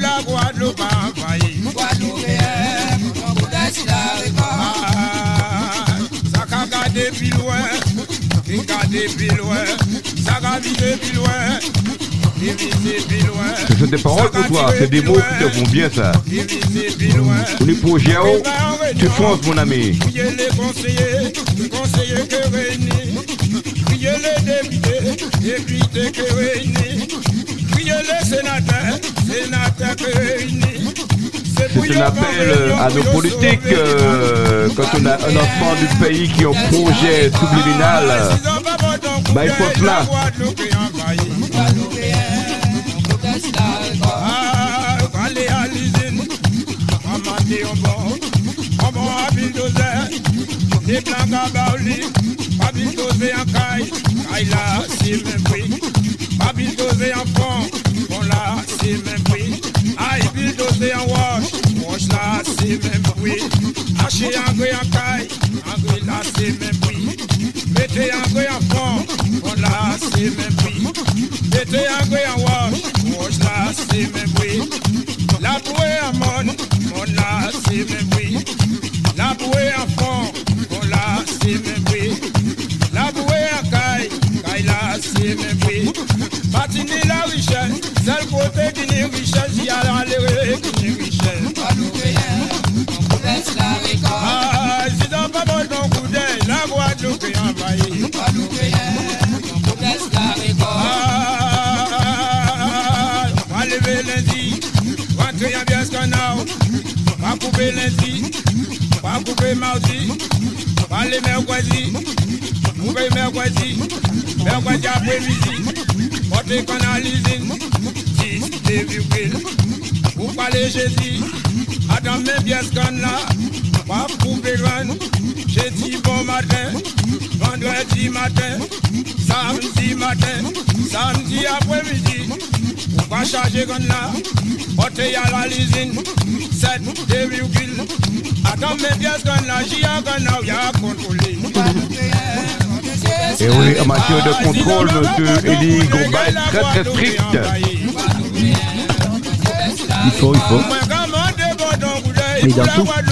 la Guadeloupe loin, gardé plus loin, ça plus. Ce sont des paroles pour toi, c'est des mots qui te vont bien, ça. Plus loin. Pour les projets, oh, tu fonces, mon ami. Priez les conseillers, conseillers que réunis. Priez les députés, députés que réunis. Priez les sénateurs, sénateurs que réunis. C'est un appel euh, à nos politiques euh, quand on a un enfant du pays qui a un projet subliminal. bah, il faut. Ah, là, en là, c'est même prix, hacher en gré en caille, en gré là, c'est même mettez en gré en fond, fond là, c'est même prix, mettez en gré en wash, wash là, la bouée en mon, mon là, c'est même prix, la bouée en fond, mon là, c'est même prix, la bouée en caille, caille là, c'est même prix, Patini la richesse, c'est le côté n'est richesse, y a n'est richesse. La Guadeloupe est envahie. Ah, on va lever lundi, rentrer en bien canal, on va couper lundi, on va couper mardi, on va aller mercredi, couper mercredi, mercredi après-midi, porter qu'on a l'usine, 6 virgule. Vous parlez Jésus, Adam mes pièces qu'on là, pas couper loin. J'ai dit bon matin, vendredi matin, samedi matin, samedi après-midi. Vous pas charger qu'on là, à la l'usine, 7 virgule. Adam mes pièces qu'on là, j'y a qu'on là, y'a contrôlé. Et oui, en matière de contrôle, monsieur Elie Gomba est très très strict. Il faut, il faut. Mais dans tout.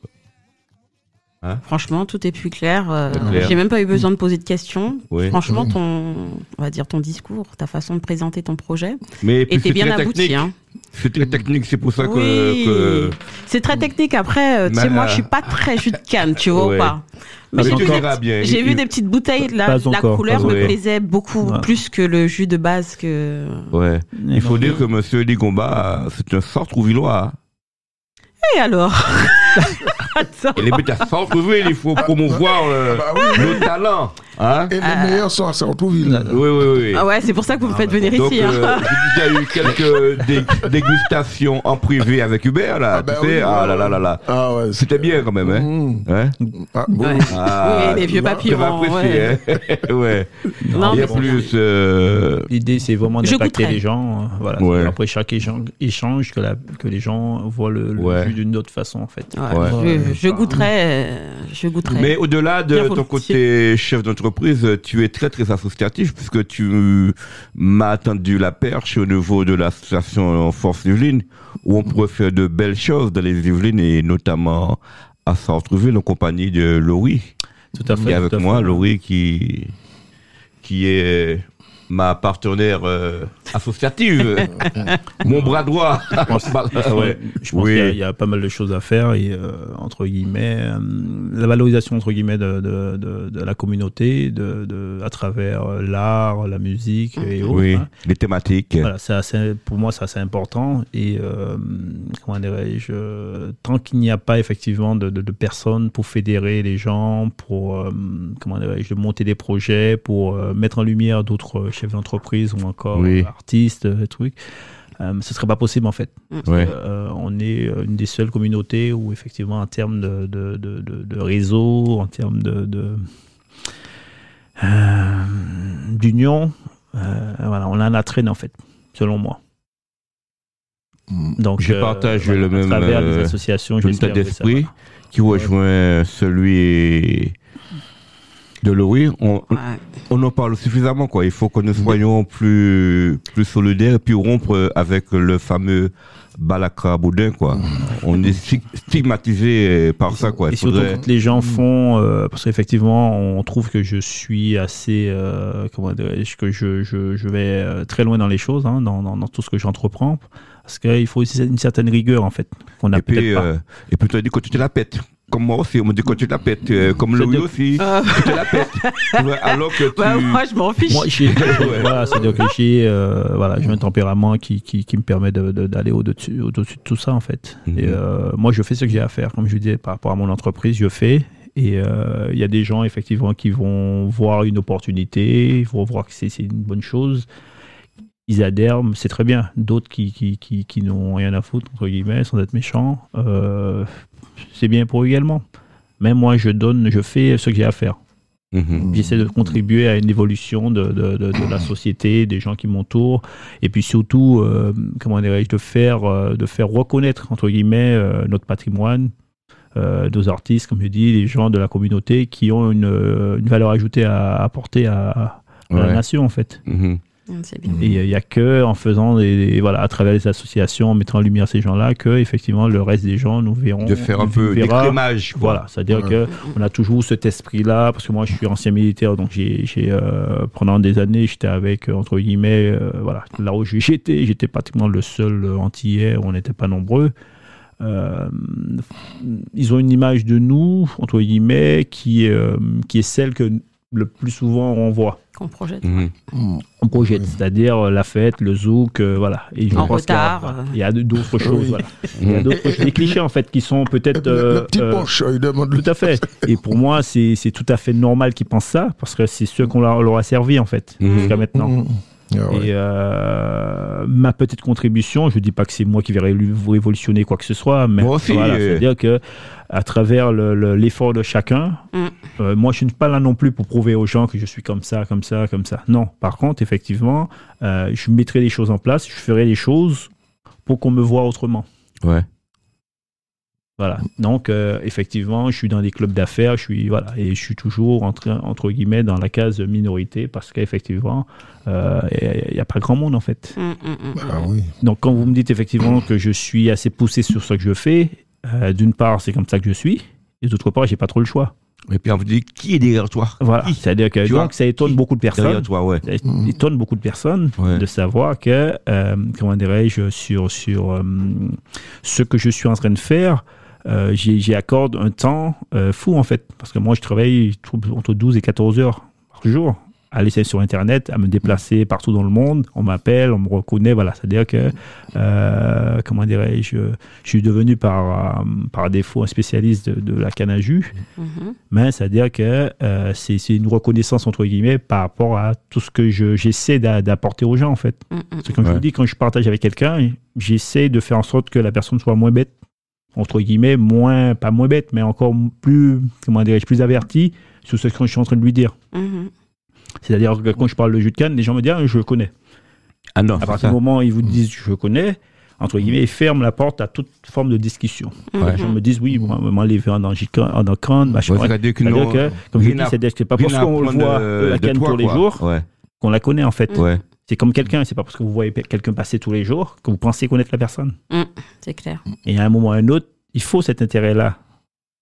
Franchement, tout est plus clair. euh, C'est clair. J'ai même pas eu besoin de poser de questions. Oui. Franchement, ton, on va dire ton discours, ta façon de présenter ton projet Mais était c'est bien abouti. technique. Hein. C'est très technique, c'est pour ça que. Oui. que- C'est très technique. Après, euh, tu sais, moi, euh, je suis pas très jus de canne, tu vois Ouais. ou pas. Mais j'ai vu des petites bouteilles. La, la couleur me plaisait beaucoup Ouais. plus que le jus de base que. Ouais. Mais Il faut dire que monsieur Elie Gomba, c'est un centre-villois. Et alors? Attends. Il est à centre-ville, il faut promouvoir euh, Bah oui. nos talents. Hein Et les meilleurs sont à Sartrouville. oui, oui, oui. Ah ouais, c'est pour ça que vous me faites venir Donc, ici. hein. euh, j'ai déjà eu quelques dé- dégustations en privé avec Hubert, là. Ah bah tu sais, oui, ah là là là là. Ah ouais. C'était bien quand même, hein. Mmh. Hein Ah, bon. Ouais. Ah, oui, les vieux papillons. apprécier, ouais. hein. ouais. Non, Il y a mais plus. euh, L'idée, c'est vraiment d'impacter les gens. euh, Voilà. Ouais. Après chaque échange, que, la- que les gens voient le, le Ouais. jus d'une autre façon, en fait. Ouais, Ouais. Je, je goûterai. euh, Je goûterai. Mais au-delà de ton côté chef d'entreprise, tu es très très associatif puisque tu m'as tendu la perche au niveau de l'association Force Yvelines où on pourrait faire de belles choses dans les Yvelines et notamment à Centreville en compagnie de Laurie Tout à fait. est avec tout à moi, fait. Laurie qui qui est ma partenaire euh, associative, mon bras droit. Ouais. Je pense Oui. qu'il y a- il y, a pas mal de choses à faire et euh, entre guillemets euh, la valorisation entre guillemets de, de, de, de la communauté de, à travers euh, l'art, la musique et autres. Oui, hein. les thématiques. Voilà, assez, pour moi, c'est assez important. Et euh, comment dirais-je, euh, tant qu'il n'y a pas effectivement de, personnes pour fédérer les gens, pour euh, comment dirais-je, monter des projets, pour euh, mettre en lumière d'autres chefs d'entreprise ou encore Oui. artistes, euh, trucs, euh, ce serait pas possible en fait. Ouais. Euh, on est euh, une des seules communautés où effectivement en termes de, de, de, de- de réseau, en termes de, de euh, d'union, euh, voilà, on a la traîne en fait, selon moi. Mm. Donc, Je partage le à même, travers euh, des associations, un état d'esprit qui rejoint celui de. On, Ouais. on en parle suffisamment, quoi. Il faut que nous soyons plus, plus solidaires et puis rompre avec le fameux balakra boudin, quoi. On est sti- stigmatisé par ça, quoi. Et surtout faudrait- quand les gens font, euh, parce qu'effectivement, on trouve que je suis assez, euh, comment dirais-je, que je, je, je vais euh, très loin dans les choses, hein, dans, dans, dans tout ce que j'entreprends, parce qu'il faut aussi une certaine rigueur, en fait, qu'on n'a peut-être pas. euh, et puis, tu as dit que tu te la pètes. Comme moi aussi, on me dit que tu te la pètes. euh, Comme Louis de- aussi, Euh, tu te la pètes. Alors que tu... bah, moi, je m'en fiche. Moi, j'ai, voilà, c'est-à-dire que j'ai, euh, voilà, j'ai un tempérament qui, qui, qui me permet de, de- d'aller au-dessus, au-dessus de tout ça, en fait. Mhm. Et euh, moi, je fais ce que j'ai à faire, comme je disais, par rapport à mon entreprise, je fais. Et euh, il y a des gens, effectivement, qui vont voir une opportunité, ils vont voir que c'est, c'est une bonne chose. Ils adhèrent, c'est très bien. D'autres qui, qui, qui, qui n'ont rien à foutre, entre guillemets, sans être méchants, euh, c'est bien pour eux également. Mais moi, je donne, je fais ce que j'ai à faire. Mhm. J'essaie de contribuer à une évolution de, de, de, de la société, des gens qui m'entourent, et puis surtout, euh, comment dirais-je, de faire, euh, de faire reconnaître, entre guillemets, euh, notre patrimoine, nos artistes, comme je dis, les gens de la communauté qui ont une, une valeur ajoutée à apporter à, à la Ouais. nation, en fait. Mhm. Bien. Et il n'y a que en faisant des, des- voilà, à travers les associations, en mettant en lumière ces gens-là, que effectivement le reste des gens nous verront. De faire un peu d'écrémage. Voilà, c'est-à-dire Ouais. que on a toujours cet esprit-là, parce que moi je suis ancien militaire, donc j'ai, j'ai, euh, pendant des années j'étais avec euh, entre guillemets, euh, voilà, là où j'étais, j'étais pratiquement le seul euh, antillais, on n'était pas nombreux. Euh, ils ont une image de nous entre guillemets qui, euh, qui est celle que le plus souvent on voit. Qu'on projette. Mhm. Mm. On projette, c'est-à-dire euh, la fête, le zouk, euh, voilà. Et je En pense qu'il y a- retard, euh. Il y a d'autres choses, Oui. voilà. Il y a Mhm. d'autres choses, des clichés en fait qui sont peut-être. le, le euh, petit euh, poncho, il demande le tout à fait. Et pour moi, c'est c'est tout à fait normal qu'ils pensent ça, parce que c'est ce qu'on leur, leur a servi, en fait, Mhm. jusqu'à maintenant. Ah ouais. Et euh, ma petite contribution, je dis pas que c'est moi qui vais ré- révolutionner quoi que ce soit, mais aussi, voilà, c'est-à-dire que à travers le- le- l'effort de chacun, Mm. euh, moi je ne suis pas là non plus pour prouver aux gens que je suis comme ça, comme ça, comme ça. Non, par contre, effectivement, euh, je mettrai les choses en place, je ferai les choses pour qu'on me voit autrement. Ouais. Voilà. Donc, euh, effectivement, je suis dans des clubs d'affaires, je suis voilà, et je suis toujours entre, entre guillemets dans la case minorité parce qu'effectivement, euh, il n'y a pas grand monde en fait. Mm, mm, mm. Ah oui. Donc, quand vous me dites effectivement que je suis assez poussé sur ce que je fais, euh, d'une part, c'est comme ça que je suis, et d'autre part, j'ai pas trop le choix. Et puis on vous dit qui est derrière toi? Voilà. C'est-à-dire que Tu donc vois, ça étonne qui? beaucoup de Derrière personnes. toi, ouais. Ça étonne beaucoup de personnes Ouais. de savoir que, euh, comment dirais-je, sur, sur euh, ce que je suis en train de faire, euh, j'y accorde un temps euh, fou en fait. Parce que moi, je travaille entre 12 et 14 heures par jour à aller sur Internet, à me déplacer partout dans le monde. On m'appelle, on me reconnaît, voilà. C'est-à-dire que, euh, comment dirais-je, je suis devenu par, euh, par défaut un spécialiste de, de la canne à jus. Mhm. Mais c'est-à-dire que euh, c'est c'est une reconnaissance, entre guillemets, par rapport à tout ce que je- j'essaie d'a- d'apporter aux gens, en fait. Mm. Parce que comme je vous dis, quand je partage avec quelqu'un, j'essaie de faire en sorte que la personne soit moins bête, entre guillemets, moins, pas moins bête, mais encore plus, comment dirais-je, plus avertie sur ce que je suis en train de lui dire. Mhm. C'est-à-dire que quand je parle de jus de canne, les gens me disent, ah, je le connais. Ah non, À partir du moment où ils vous disent, je le connais, entre guillemets, ils ferment la porte à toute forme de discussion. Ouais. Les gens me disent, oui, moi, moi, les verres en canne, machin. Ouais. C'est-à-dire que C'est-à-dire nous, que, comme je dis, c'est pas parce qu'on le voit de- euh, la canne tous les jours Ouais, qu'on la connaît en fait. C'est comme quelqu'un, c'est pas parce que vous voyez quelqu'un passer tous les jours que vous pensez connaître la personne. C'est clair. Et à un moment ou à un autre, il faut cet intérêt-là.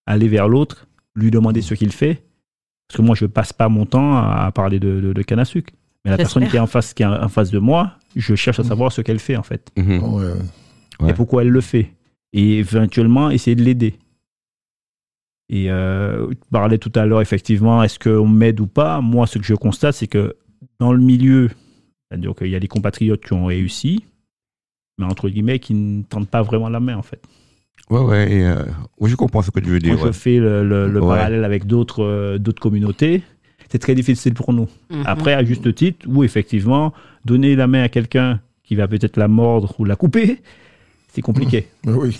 Aller vers l'autre, lui demander ce qu'il fait. Parce que moi, je passe pas mon temps à parler de, de, de canne à sucre. Mais la personne qui est, en face, qui est en face de moi, je cherche à savoir ce qu'elle fait en fait. Mhm. Ouais. Ouais. et pourquoi elle le fait. Et éventuellement, essayer de l'aider. Et euh, tu parlais tout à l'heure, effectivement, est-ce qu'on m'aide ou pas? Moi, ce que je constate, c'est que dans le milieu, c'est-à-dire qu'il y a des compatriotes qui ont réussi, mais entre guillemets, qui ne tentent pas vraiment la main, en fait. Ouais, ouais. et, euh, oui, je comprends ce que tu veux dire. Quand ouais. je fais le, le- le Ouais. parallèle avec d'autres euh, d'autres communautés, c'est très difficile pour nous. Mhm. Après, à juste titre, où effectivement, donner la main à quelqu'un qui va peut-être la mordre ou la couper, c'est compliqué. Oui.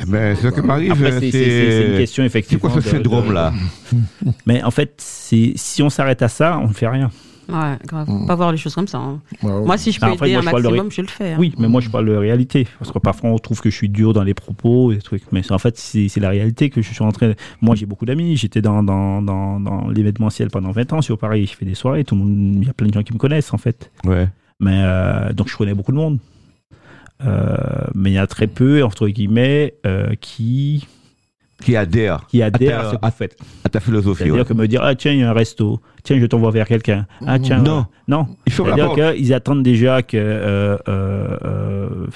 Eh Ben, ce qui m'arrive, c'est- c'est c'est- c'est une c'est. question C'est effectivement. quoi ce syndrome-là de- Mais en fait, c'est si on s'arrête à ça, on ne fait rien. Ouais, grave. Mm. Pas voir les choses comme ça. hein. Ouais, Moi, si je peux Ah, après, aider moi, un je parle de maximum, je le fais. hein. Oui, mais moi je parle de réalité. Parce que parfois on trouve que je suis dur dans les propos et trucs. Mais en fait, c'est c'est la réalité que je suis en train. Moi j'ai beaucoup d'amis. J'étais dans, dans, dans, dans l'événementiel pendant 20 ans sur Paris. Je fais des soirées. Tout le monde, il y a plein de gens qui me connaissent en fait. Ouais. Mais euh, donc je connais beaucoup de monde. Euh, mais il y a très peu, entre guillemets, euh, qui, Qui adhère qui adhèrent ta- à ce que vous faites. à ta philosophie. C'est-à-dire ouais. que me dire, ah tiens, il y a un resto, tiens, je t'envoie vers quelqu'un. Ah tiens, Non. euh, non. Il la C'est-à-dire qu'ils attendent déjà que, euh, euh, euh,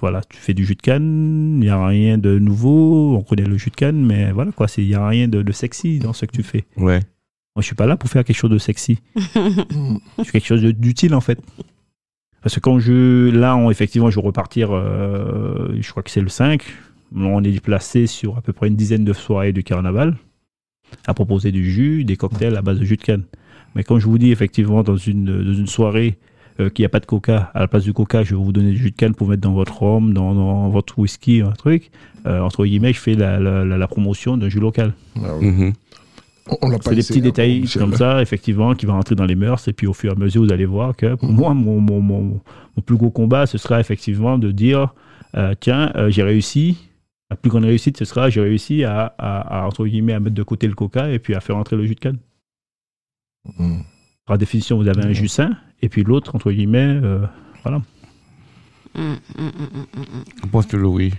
voilà, tu fais du jus de canne, il n'y a rien de nouveau, on connaît le jus de canne, mais voilà quoi, il n'y a rien de, de sexy dans ce que tu fais. Ouais. Moi, je suis pas là pour faire quelque chose de sexy. je fais quelque chose d'utile en fait. Parce que quand je, là, on, effectivement, je vais repartir, je crois que c'est le 5. On est déplacé sur à peu près une dizaine de soirées du carnaval à proposer du jus, des cocktails à base de jus de canne. Mais quand je vous dis effectivement dans une, dans une soirée euh, qu'il n'y a pas de coca, à la place du coca, je vais vous donner du jus de canne pour mettre dans votre rhum, dans, dans votre whisky, un truc. euh, entre guillemets, je fais la, la- la- la promotion d'un jus local. Ah oui. Mhm. C'est des petits hein, détails comme ça, effectivement, qui vont rentrer dans les mœurs. Et puis au fur et à mesure, vous allez voir que pour moi, mon, mon, mon, mon plus gros combat, ce sera effectivement de dire euh, tiens, euh, j'ai réussi. La plus grande réussite, ce sera j'ai réussi à, à, à, entre guillemets, à mettre de côté le coca et puis à faire entrer le jus de canne. Mm. par définition, vous avez un jus sain, et puis l'autre, entre guillemets, euh, voilà. Hum. Qu'en penses-tu, Louis?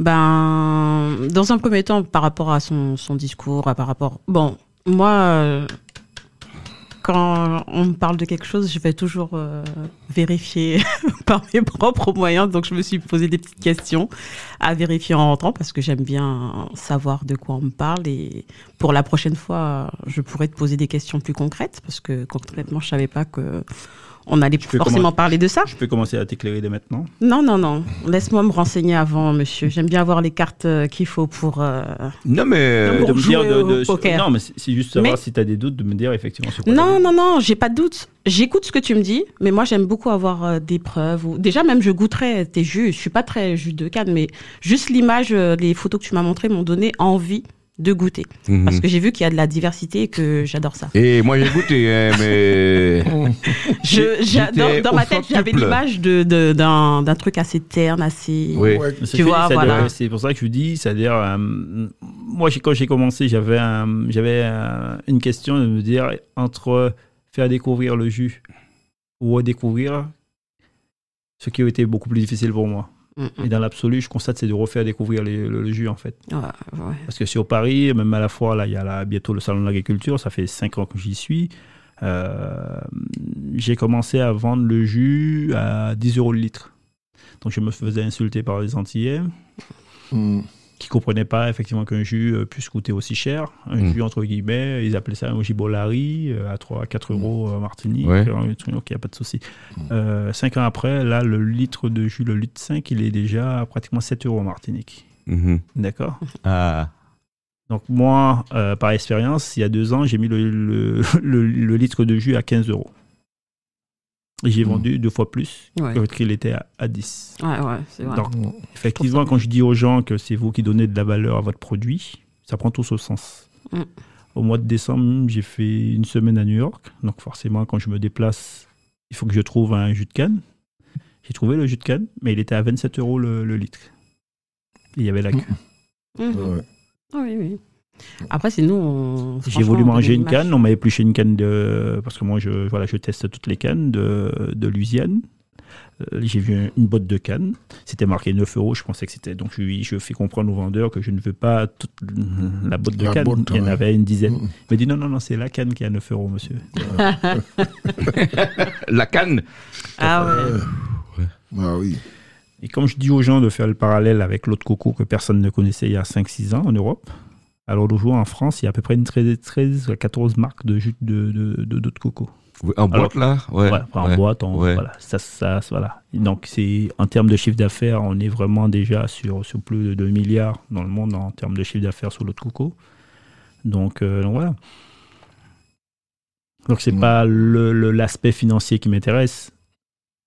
Ben, dans un premier temps, par rapport à son, son discours, par rapport. Bon, moi, euh, quand on me parle de quelque chose, je vais toujours euh, vérifier par mes propres moyens. Donc, je me suis posé des petites questions à vérifier en rentrant parce que j'aime bien savoir de quoi on me parle. Et pour la prochaine fois, je pourrais te poser des questions plus concrètes parce que concrètement, je savais pas que on allait peux forcément parler de ça. Je peux commencer à t'éclairer dès maintenant. Non, non, non. Laisse-moi me renseigner avant, monsieur. J'aime bien avoir les cartes euh, qu'il faut pour. euh, Non, mais. Non, Pour de me dire poker. Non, mais c'est juste savoir Mais- si tu as des doutes, de me dire effectivement sur quoi Non, non, non, j'ai pas de doute. J'écoute ce que tu me dis, mais moi j'aime beaucoup avoir euh, des preuves. Ou... Déjà, même je goûterais tes jus. Je suis pas très jus de canne, mais juste l'image, euh, les photos que tu m'as montrées m'ont donné envie de goûter. Mhm. Parce que j'ai vu qu'il y a de la diversité et que j'adore ça. Et moi, j'ai goûté, hein, mais. Je, dans, dans ma tête, j'avais l'image de, de- d'un, d'un truc assez terne, assez. Oui. Ouais. Tu vois, voilà. C'est pour ça que je vous dis, c'est-à-dire, euh, moi, j'ai- quand j'ai commencé, j'avais un- j'avais euh, une question de me dire entre faire découvrir le jus ou redécouvrir, ce qui a été beaucoup plus difficile pour moi. Mm, Et dans l'absolu, je constate, c'est de refaire découvrir les- le, le jus, en fait. mm. Ouais, ouais. Parce que sur Paris, même à la fois, là, il y a là, bientôt le salon de l'agriculture, ça fait 5 ans que j'y suis. Euh, j'ai commencé à vendre le jus à 10 euros le litre. Donc je me faisais insulter par les Antillais Mm. Qui comprenaient pas effectivement qu'un jus euh, puisse coûter aussi cher. Un Mm. jus entre guillemets, ils appelaient ça un gibolari euh, à 3 à 4 euros euh, Martinique. Ouais. Euh, un truc, Ok, y a pas de souci. Euh, cinq ans après, là, le litre de jus, le litre 5, il est déjà à pratiquement 7 euros Martinique. Mhm. D'accord? Ah. Donc moi, euh, par expérience, il y a deux ans, j'ai mis le, le, le- le litre de jus à 15 euros. J'ai Mm. vendu deux fois plus Ouais. que le prix il était à, à 10. Ouais, ouais, c'est vrai. Donc, effectivement, quand je dis aux gens que c'est vous qui donnez de la valeur à votre produit, ça prend tout son sens. Mm. Au mois de décembre, j'ai fait une semaine à New York. Donc forcément, quand je me déplace, il faut que je trouve un jus de canne. J'ai trouvé le jus de canne, mais il était à 27 euros le, le litre. Et il y avait la queue. Mhm. Ouais. Ah oui, oui. Après, c'est nous. on- J'ai voulu manger une canne, on m'a épluché une canne de. Parce que moi, je, voilà, je teste toutes les cannes de, de Louisiane. Euh, J'ai vu un- une botte de canne. C'était marqué 9 euros. Je pensais que c'était. Donc, je, fais comprendre au vendeur que je ne veux pas toute la botte de La canne. botte, Il y en ouais. avait une dizaine. Mm. Il m'a dit non, non, non, c'est la canne qui est à 9 euros, monsieur. La canne Ah ouais. Euh, Ah oui. Et comme je dis aux gens de faire le parallèle avec l'autre coco que personne ne connaissait il y a 5-6 ans en Europe, alors aujourd'hui en France, il y a à peu près une 13, 13 à 14 marques de jus de, de, de, coco. En boîte, là Ouais. En boîte, ouais. voilà, ça, ça, voilà. Donc en termes de chiffre d'affaires, on est vraiment déjà sur, sur plus de 2 milliards dans le monde en termes de chiffre d'affaires sur l'eau de coco. Donc, euh, donc voilà. Donc c'est Mm. pas l'aspect financier qui m'intéresse,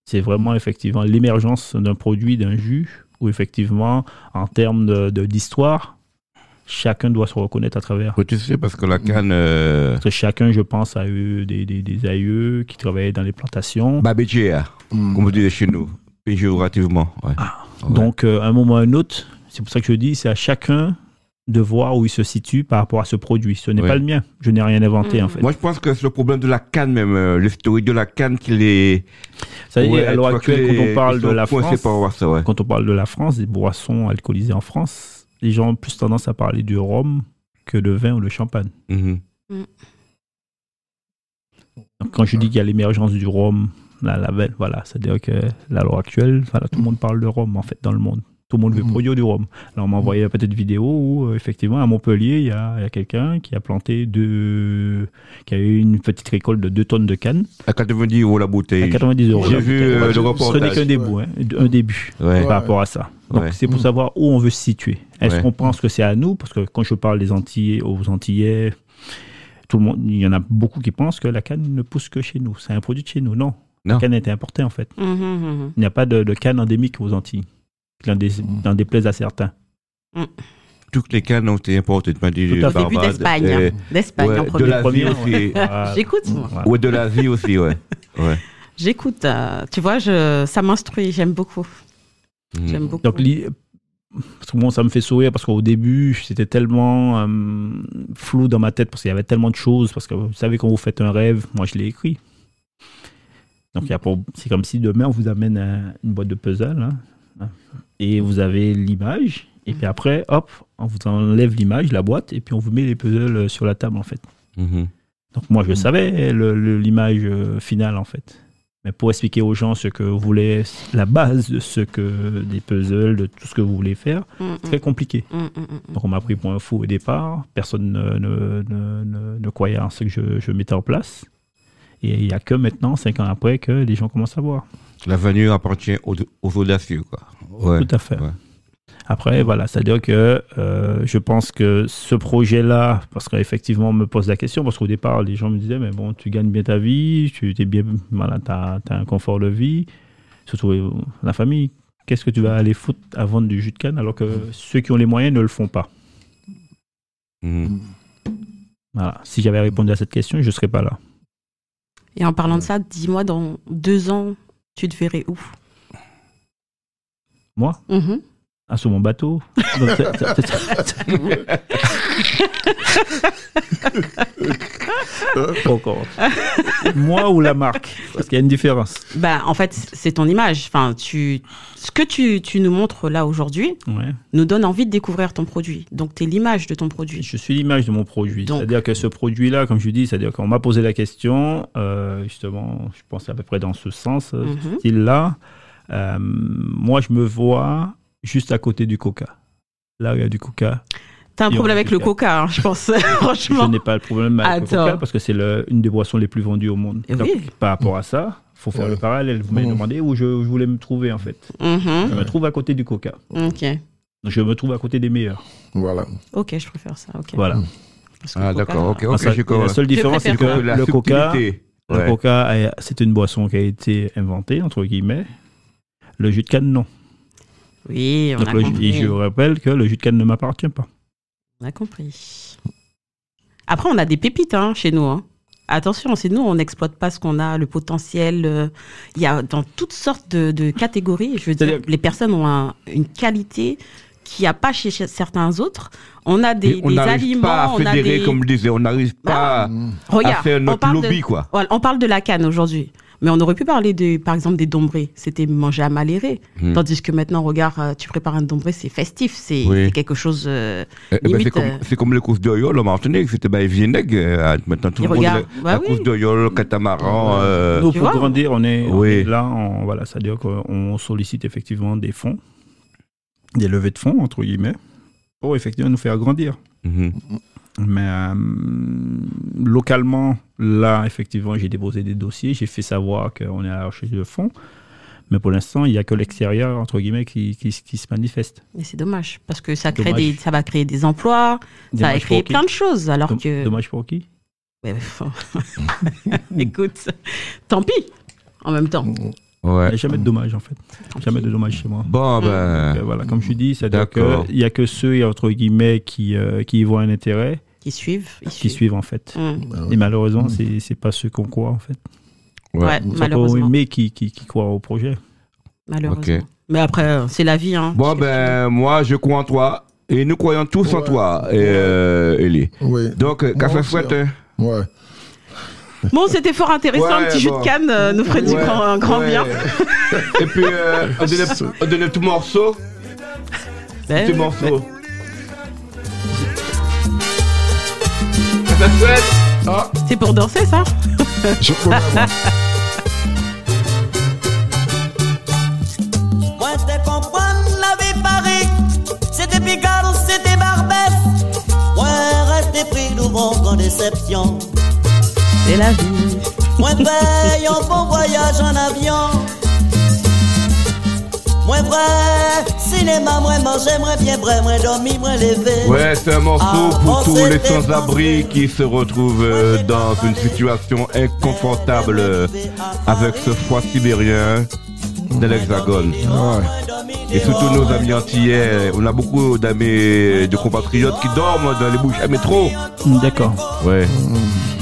c'est vraiment effectivement l'émergence d'un produit, d'un jus, où effectivement, en termes de- d'histoire, chacun doit se reconnaître à travers. Ouais, Tu sais, parce que la canne. euh, Parce que chacun, je pense, a eu des, des, des aïeux qui travaillaient dans les plantations. Babetière, Mm. comme on dit chez nous, péjorativement. Ouais. Ah. Ouais. Donc, euh, à un moment ou à un autre, c'est pour ça que je dis, c'est à chacun de voir où il se situe par rapport à ce produit. Ce n'est Ouais. pas le mien. Je n'ai rien inventé, Mhm. en fait. Moi, je pense que c'est le problème de la canne, même, euh, l'historique de la canne qui est. Ça veut dire, Ouais, à l'heure actuelle, que quand les- on parle de la France, ça, quand on parle de la France, des boissons alcoolisées en France, les gens ont plus tendance à parler du rhum que de vin ou de champagne. Mhm. Donc, quand je dis qu'il y a l'émergence du rhum, la, la, voilà, c'est-à-dire que à l'heure actuelle, voilà, tout le monde parle de rhum, en fait, dans le monde. Tout le monde veut Mhm. produire du rhum. Alors, on m'a envoyé peut-être une vidéo où, euh, effectivement, à Montpellier, il y a, il y a quelqu'un qui a planté deux, qui a eu une petite récolte de 2 tonnes de cannes À 90 euros la à bouteille. 90 euros. J'ai vu euh, le Ce n'est reportage. qu'un début, hein, un début Ouais. par rapport à ça. Donc, Ouais. c'est pour Mhm. savoir où on veut se situer. Est-ce Ouais. qu'on pense que c'est à nous? Parce que quand je parle des Antillais aux Antillais, tout le monde, il y en a beaucoup qui pensent que la canne ne pousse que chez nous. C'est un produit de chez nous. Non. Non. La canne était importée, en fait. Mhm, mhm. Il n'y a pas de, de canne endémique aux Antilles. Qui en dé- en déplaise à certains. Toutes les cannes ont été importées. Début Barbade, d'Espagne. hein. D'Espagne ouais, en de premier. la- Premier, vie aussi. J'écoute, moi. Voilà. Ouais, de l'Asie aussi, ouais. ouais. J'écoute. euh, tu vois, je, ça m'instruit. J'aime beaucoup. Mhm. J'aime beaucoup. Donc, li- parce que bon, ça me fait sourire parce qu'au début, c'était tellement euh, flou dans ma tête parce qu'il y avait tellement de choses. Parce que vous savez, quand vous faites un rêve, moi je l'ai écrit. Donc il y a pour- c'est comme si demain on vous amène un- une boîte de puzzle hein, et vous avez l'image. Et puis après, hop, on vous enlève l'image, la boîte, et puis on vous met les puzzles sur la table en fait. Mhm. Donc moi je savais le- l'image euh, finale en fait. Mais pour expliquer aux gens ce que vous voulez, la base de ce que des puzzles, de tout ce que vous voulez faire, Mm, c'est très compliqué. mm, mm, mm, mm. Donc on m'a pris pour un fou au départ. Personne ne, ne, ne- ne- ne croyait en ce que je, je mettais en place. Et il n'y a que maintenant, cinq ans après, que les gens commencent à voir. L'avenir appartient aux, aux audacieux, quoi. Ouais. Tout à fait. ouais. Après, voilà, c'est-à-dire que euh, je pense que ce projet-là, parce qu'effectivement, on me pose la question, parce qu'au départ, les gens me disaient, mais bon, tu gagnes bien ta vie, tu es bien, voilà, as, un confort de vie, surtout euh, la famille. Qu'est-ce que tu vas aller foutre à vendre du jus de canne alors que ceux qui ont les moyens ne le font pas? Mhm. Voilà. Si j'avais répondu à cette question, je ne serais pas là. Et en parlant de ça, dis-moi, dans deux ans, tu te verrais où? Moi, Mhm. Ah, sur mon bateau. Encore. Moi ou la marque? Parce qu'il y a une différence. Bah, en fait, c'est ton image. Enfin, tu, ce que tu, tu nous montres là aujourd'hui Ouais. nous donne envie de découvrir ton produit. Donc, tu es l'image de ton produit. Je suis l'image de mon produit. C'est-à-dire que ce produit-là, comme je dis, c'est-à-dire qu'on m'a posé la question, euh, justement, je pense à peu près dans ce sens, ce Mhm. style-là. Euh, moi, je me vois juste à côté du coca. Là, il y a du coca. T'as un Il problème avec le coca, hein, je pense, Je franchement. n'ai pas le problème avec le coca parce que c'est une des boissons les plus vendues au monde. Eh Donc, oui. par rapport à ça, faut faire Ouais. le parallèle. Vous m'avez demandé où je, je voulais me trouver, en fait. Mhm. Je me trouve à côté du coca. Ok. Donc, je me trouve à côté des meilleurs. Voilà. Ok, je préfère ça. Ok. Voilà. Ah, d'accord, ok, ok, compris. la seule différence, c'est que le coca. Le Ouais. coca, est- c'est une boisson qui a été inventée, entre guillemets. Le jus de canne, non. Oui, on Donc, a le- compris. et je rappelle que le jus de canne ne m'appartient pas. On a compris. Après, on a des pépites hein, chez nous. hein. Attention, c'est nous, on n'exploite pas ce qu'on a, le potentiel. euh, Il y a dans toutes sortes de, de catégories. Je veux dire, les personnes ont un- une qualité qu'il n'y a pas chez, chez certains autres. On a des, Et on des n'arrive aliments, pas à on a fédérer, des... comme je disais, on n'arrive pas à- à Regarde, faire notre lobby, de, quoi. On parle de la canne aujourd'hui. Mais on aurait pu parler, de, par exemple, des dombrés. C'était manger à maléré. Hmm. Tandis que maintenant, regarde, euh, tu prépares un dombré, c'est festif. C'est Oui. quelque chose... euh, Eh ben, Limite, c'est comme, euh, c'est comme les courses de yole en Martinique, c'était ben, Vieneg, euh, maintenant tout Et le monde, regarde, bah la oui. course yole, catamaran, euh, pour grandir, on est, on Oui. est là, on- voilà, c'est-à-dire qu'on sollicite effectivement des fonds, des levées de fonds, entre guillemets, pour effectivement nous faire grandir. Mhm. Mais euh, localement, là, effectivement, j'ai déposé des dossiers, j'ai fait savoir qu'on est à la recherche de fonds. Mais pour l'instant, il n'y a que l'extérieur, entre guillemets, qui, qui, qui se manifeste. Et c'est dommage, parce que ça, crée Dommage. des, ça va créer des emplois, ça va créer plein de choses. Alors Dom- que. Dommage pour qui? Écoute, tant pis, en même temps. Il n'y Ouais. a jamais de dommage, en fait. Jamais de dommage chez moi. Bon, Mm. ben, Donc, euh, voilà, comme je dis, c'est-à-dire qu'il n'y a que ceux, entre guillemets, qui, euh, qui y voient un intérêt, Qui suivent. Ils qui suivent, en fait. Mm. Et malheureusement, c'est c'est pas ceux qu'on croit, en fait. Ouais, qu'on malheureusement. aimait qui, qui, qui croient au projet. malheureusement. Ok. Mais après, euh, c'est la vie. Hein. bon, ben, moi, je crois en toi. Et nous croyons tous en Ouais. toi, et, euh, Elie. Oui. Donc, euh, café fouette, hein. hein. Ouais. Bon, c'était fort intéressant. un petit jus de canne euh, nous ferait du grand, un grand ouais. bien. Et puis, euh, on donne on donne un petit morceau. Ben, Petit morceau. Fouette. Ah, c'est pour danser, ça Je. Moi te comprendre la vie Paris C'était Picard c'était Barbès Moi rester pris devant en déception C'est la vie. Moi paye un bon voyage en avion Moi vrai cinéma Moi manger Moi bien vrai Moi dormir Moi lever Ouais, c'est un morceau Ah, pour tous les sans-abri qui se retrouvent euh, dans une situation inconfortable euh, avec ce froid sibérien de l'Hexagone. Et surtout nos amis antillais, on a beaucoup d'amis, de compatriotes qui dorment dans les bouches à métro. D'accord. Ouais. Aïe,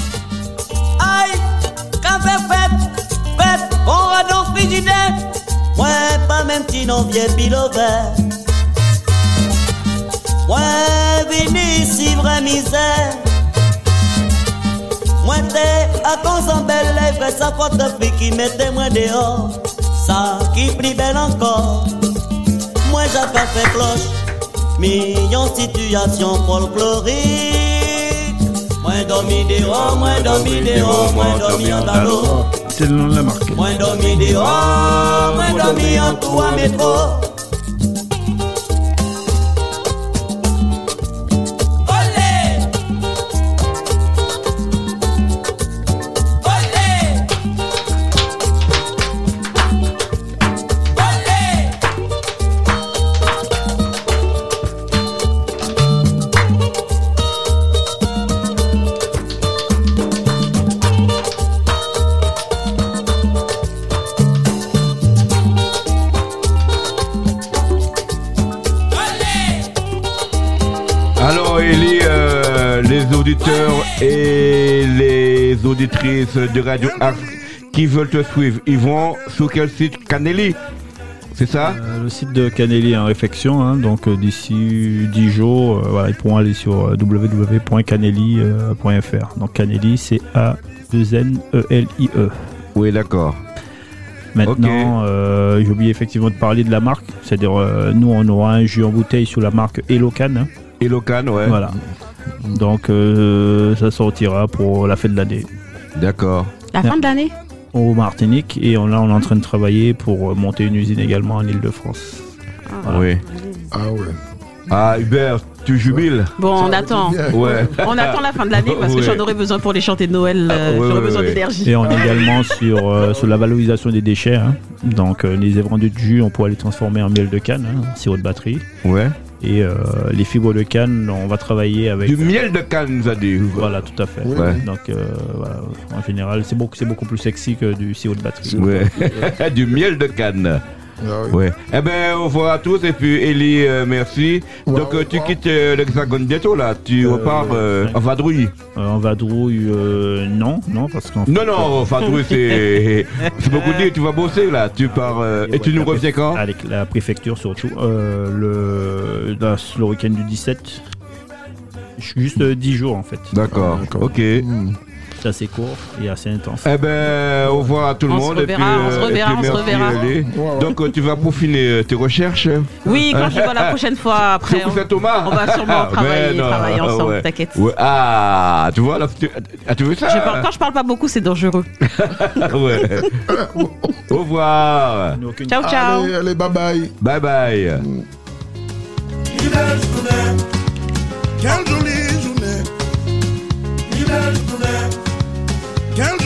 même si non au vert. Ouais, vini si vraie misère. Moi t'es à cause en belle lèvre, sa faute fille qui mettait moi dehors. Ça qui plus belle encore. Moi j'ai fait cloche, million situation folklorique. Moi dormi dehors, moi dormi dehors, moi dormi en. C'est le nom de la marque. Moi dormi dehors, moi dormi en tout à métro. Auditrices de Radio Axe qui veulent te suivre, ils vont sur quel site? Canelli C'est ça? Euh, le site de Canelli est en réflexion, hein, donc euh, d'ici 10 jours, euh, voilà, ils pourront aller sur www.canelli.fr. Donc Canelli, c'est A-2-N-E-L-I-E. Oui, d'accord. Maintenant, j'ai oublié effectivement de parler de la marque, c'est-à-dire nous on aura un jus en bouteille sous la marque Elocan. hein. Et Locan, ouais. Voilà. Donc ça sortira pour la fin de l'année D'accord. La fin de l'année au Martinique et on, là on est en train de travailler pour euh, monter une usine également en Ile-de-France. Voilà. Oui. Ah ouais. Ah, Hubert, tu jubiles Bon, on attend. Ouais. On attend la fin de l'année parce que Ouais. j'en aurai besoin pour les chanter de Noël. euh, Ah, ouais, J'aurai ouais, besoin ouais. d'énergie. Et on est également sur, euh, sur la valorisation des déchets. hein. Donc euh, les évendus de jus, on pourra les transformer en miel de canne, hein, en sirop de batterie. Ouais. Et euh, les fibres de canne, on va travailler avec. Du miel de canne, nous a dit. Voilà, tout à fait. Ouais. Donc euh, voilà, en général, c'est beaucoup, beaucoup plus sexy que du sirop de batterie. Ouais. du miel de canne. Ah oui. Ouais. Eh ben, au revoir à tous et puis Elie, euh, merci. Ouais, Donc, euh, tu quittes euh, l'Hexagone bientôt là. Tu Euh, repars euh, ouais. en vadrouille. Euh, en vadrouille, euh, non, non, parce qu'en Non, fait, non, vadrouille, c'est c'est beaucoup dit. Tu vas bosser là. Tu pars euh, et tu nous reviens quand? Avec la préfecture surtout, euh, le, dans- le week-end du 17. Juste euh, 10 jours en fait. D'accord. Ah, d'accord. Ok. Hmm. C'est assez court et assez intense. Eh ben, au revoir à tout le monde. Reverra, et puis, on se euh, reverra, on se reverra. Donc, tu vas peaufiner euh, tes recherches. Hein. Oui, quand je vois la prochaine fois après. on, Thomas. on va sûrement ah, ben travailler, travailler ah, ensemble, t'inquiète. Ah, tu vois, là, tu, ah, tu veux ça? Quand je parle pas beaucoup, c'est dangereux. au revoir. Ciao, ciao. Allez, allez, bye bye. Bye bye. Quelle jolie journée. Count